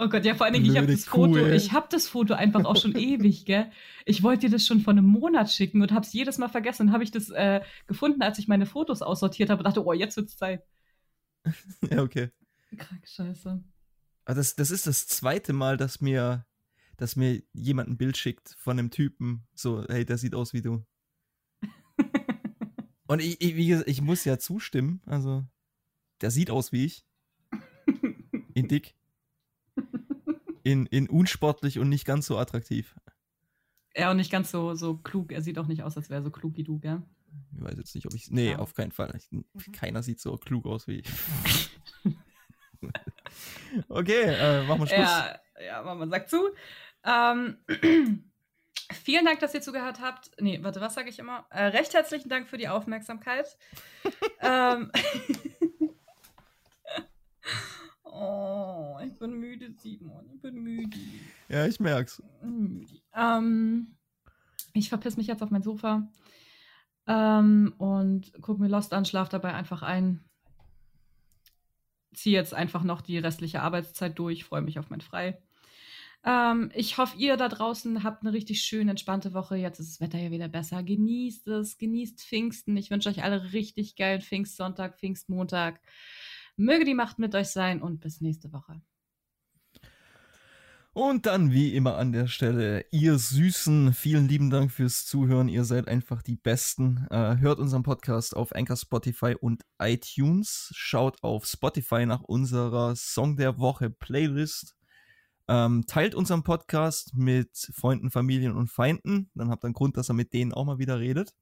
Oh Gott, ja, vor allen Dingen, ich habe das Foto, Kuh, ich habe das Foto einfach auch schon ewig, gell? Ich wollte dir das schon vor einem Monat schicken und habe es jedes Mal vergessen und habe ich das äh, gefunden, als ich meine Fotos aussortiert habe und dachte, oh, jetzt wird's Zeit. ja, okay. Krank, scheiße. Aber das, das ist das zweite Mal, dass mir dass mir jemand ein Bild schickt von einem Typen, so, hey, der sieht aus wie du. Und ich, ich, gesagt, ich muss ja zustimmen, also, der sieht aus wie ich. In dick. In, in unsportlich und nicht ganz so attraktiv. Ja, und nicht ganz so, so klug. Er sieht auch nicht aus, als wäre er so klug wie du, gell? Ich weiß jetzt nicht, ob ich. Nee, ja. auf keinen Fall. Ich, keiner sieht so klug aus wie ich. okay, äh, machen wir Schluss. Ja, ja, Mama sagt zu. Ähm, vielen Dank, dass ihr zugehört habt. Nee, warte, was sage ich immer? Äh, recht herzlichen Dank für die Aufmerksamkeit. ähm, oh, ich bin müde, Simon. Ich bin müde. Ja, ich merk's. Ähm, ich verpiss mich jetzt auf mein Sofa ähm, und gucke mir Lost an, schlaf dabei einfach ein. Ziehe jetzt einfach noch die restliche Arbeitszeit durch, freue mich auf mein Frei. Ähm, ich hoffe, ihr da draußen habt eine richtig schöne, entspannte Woche. Jetzt ist das Wetter ja wieder besser. Genießt es, genießt Pfingsten. Ich wünsche euch alle richtig geilen Pfingstsonntag, Pfingstmontag. Möge die Macht mit euch sein und bis nächste Woche. Und dann wie immer an der Stelle, ihr Süßen, vielen lieben Dank fürs Zuhören. Ihr seid einfach die Besten. Äh, hört unseren Podcast auf Anchor, Spotify und iTunes. Schaut auf Spotify nach unserer Song der Woche Playlist. Ähm, teilt unseren Podcast mit Freunden, Familien und Feinden. Dann habt ihr einen Grund, dass er mit denen auch mal wieder redet.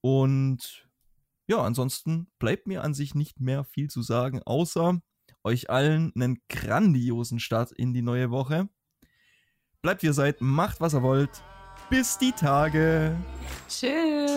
Und ja, ansonsten bleibt mir an sich nicht mehr viel zu sagen, außer euch allen einen grandiosen Start in die neue Woche. Bleibt wie ihr seid, macht was ihr wollt. Bis die Tage. Tschüss.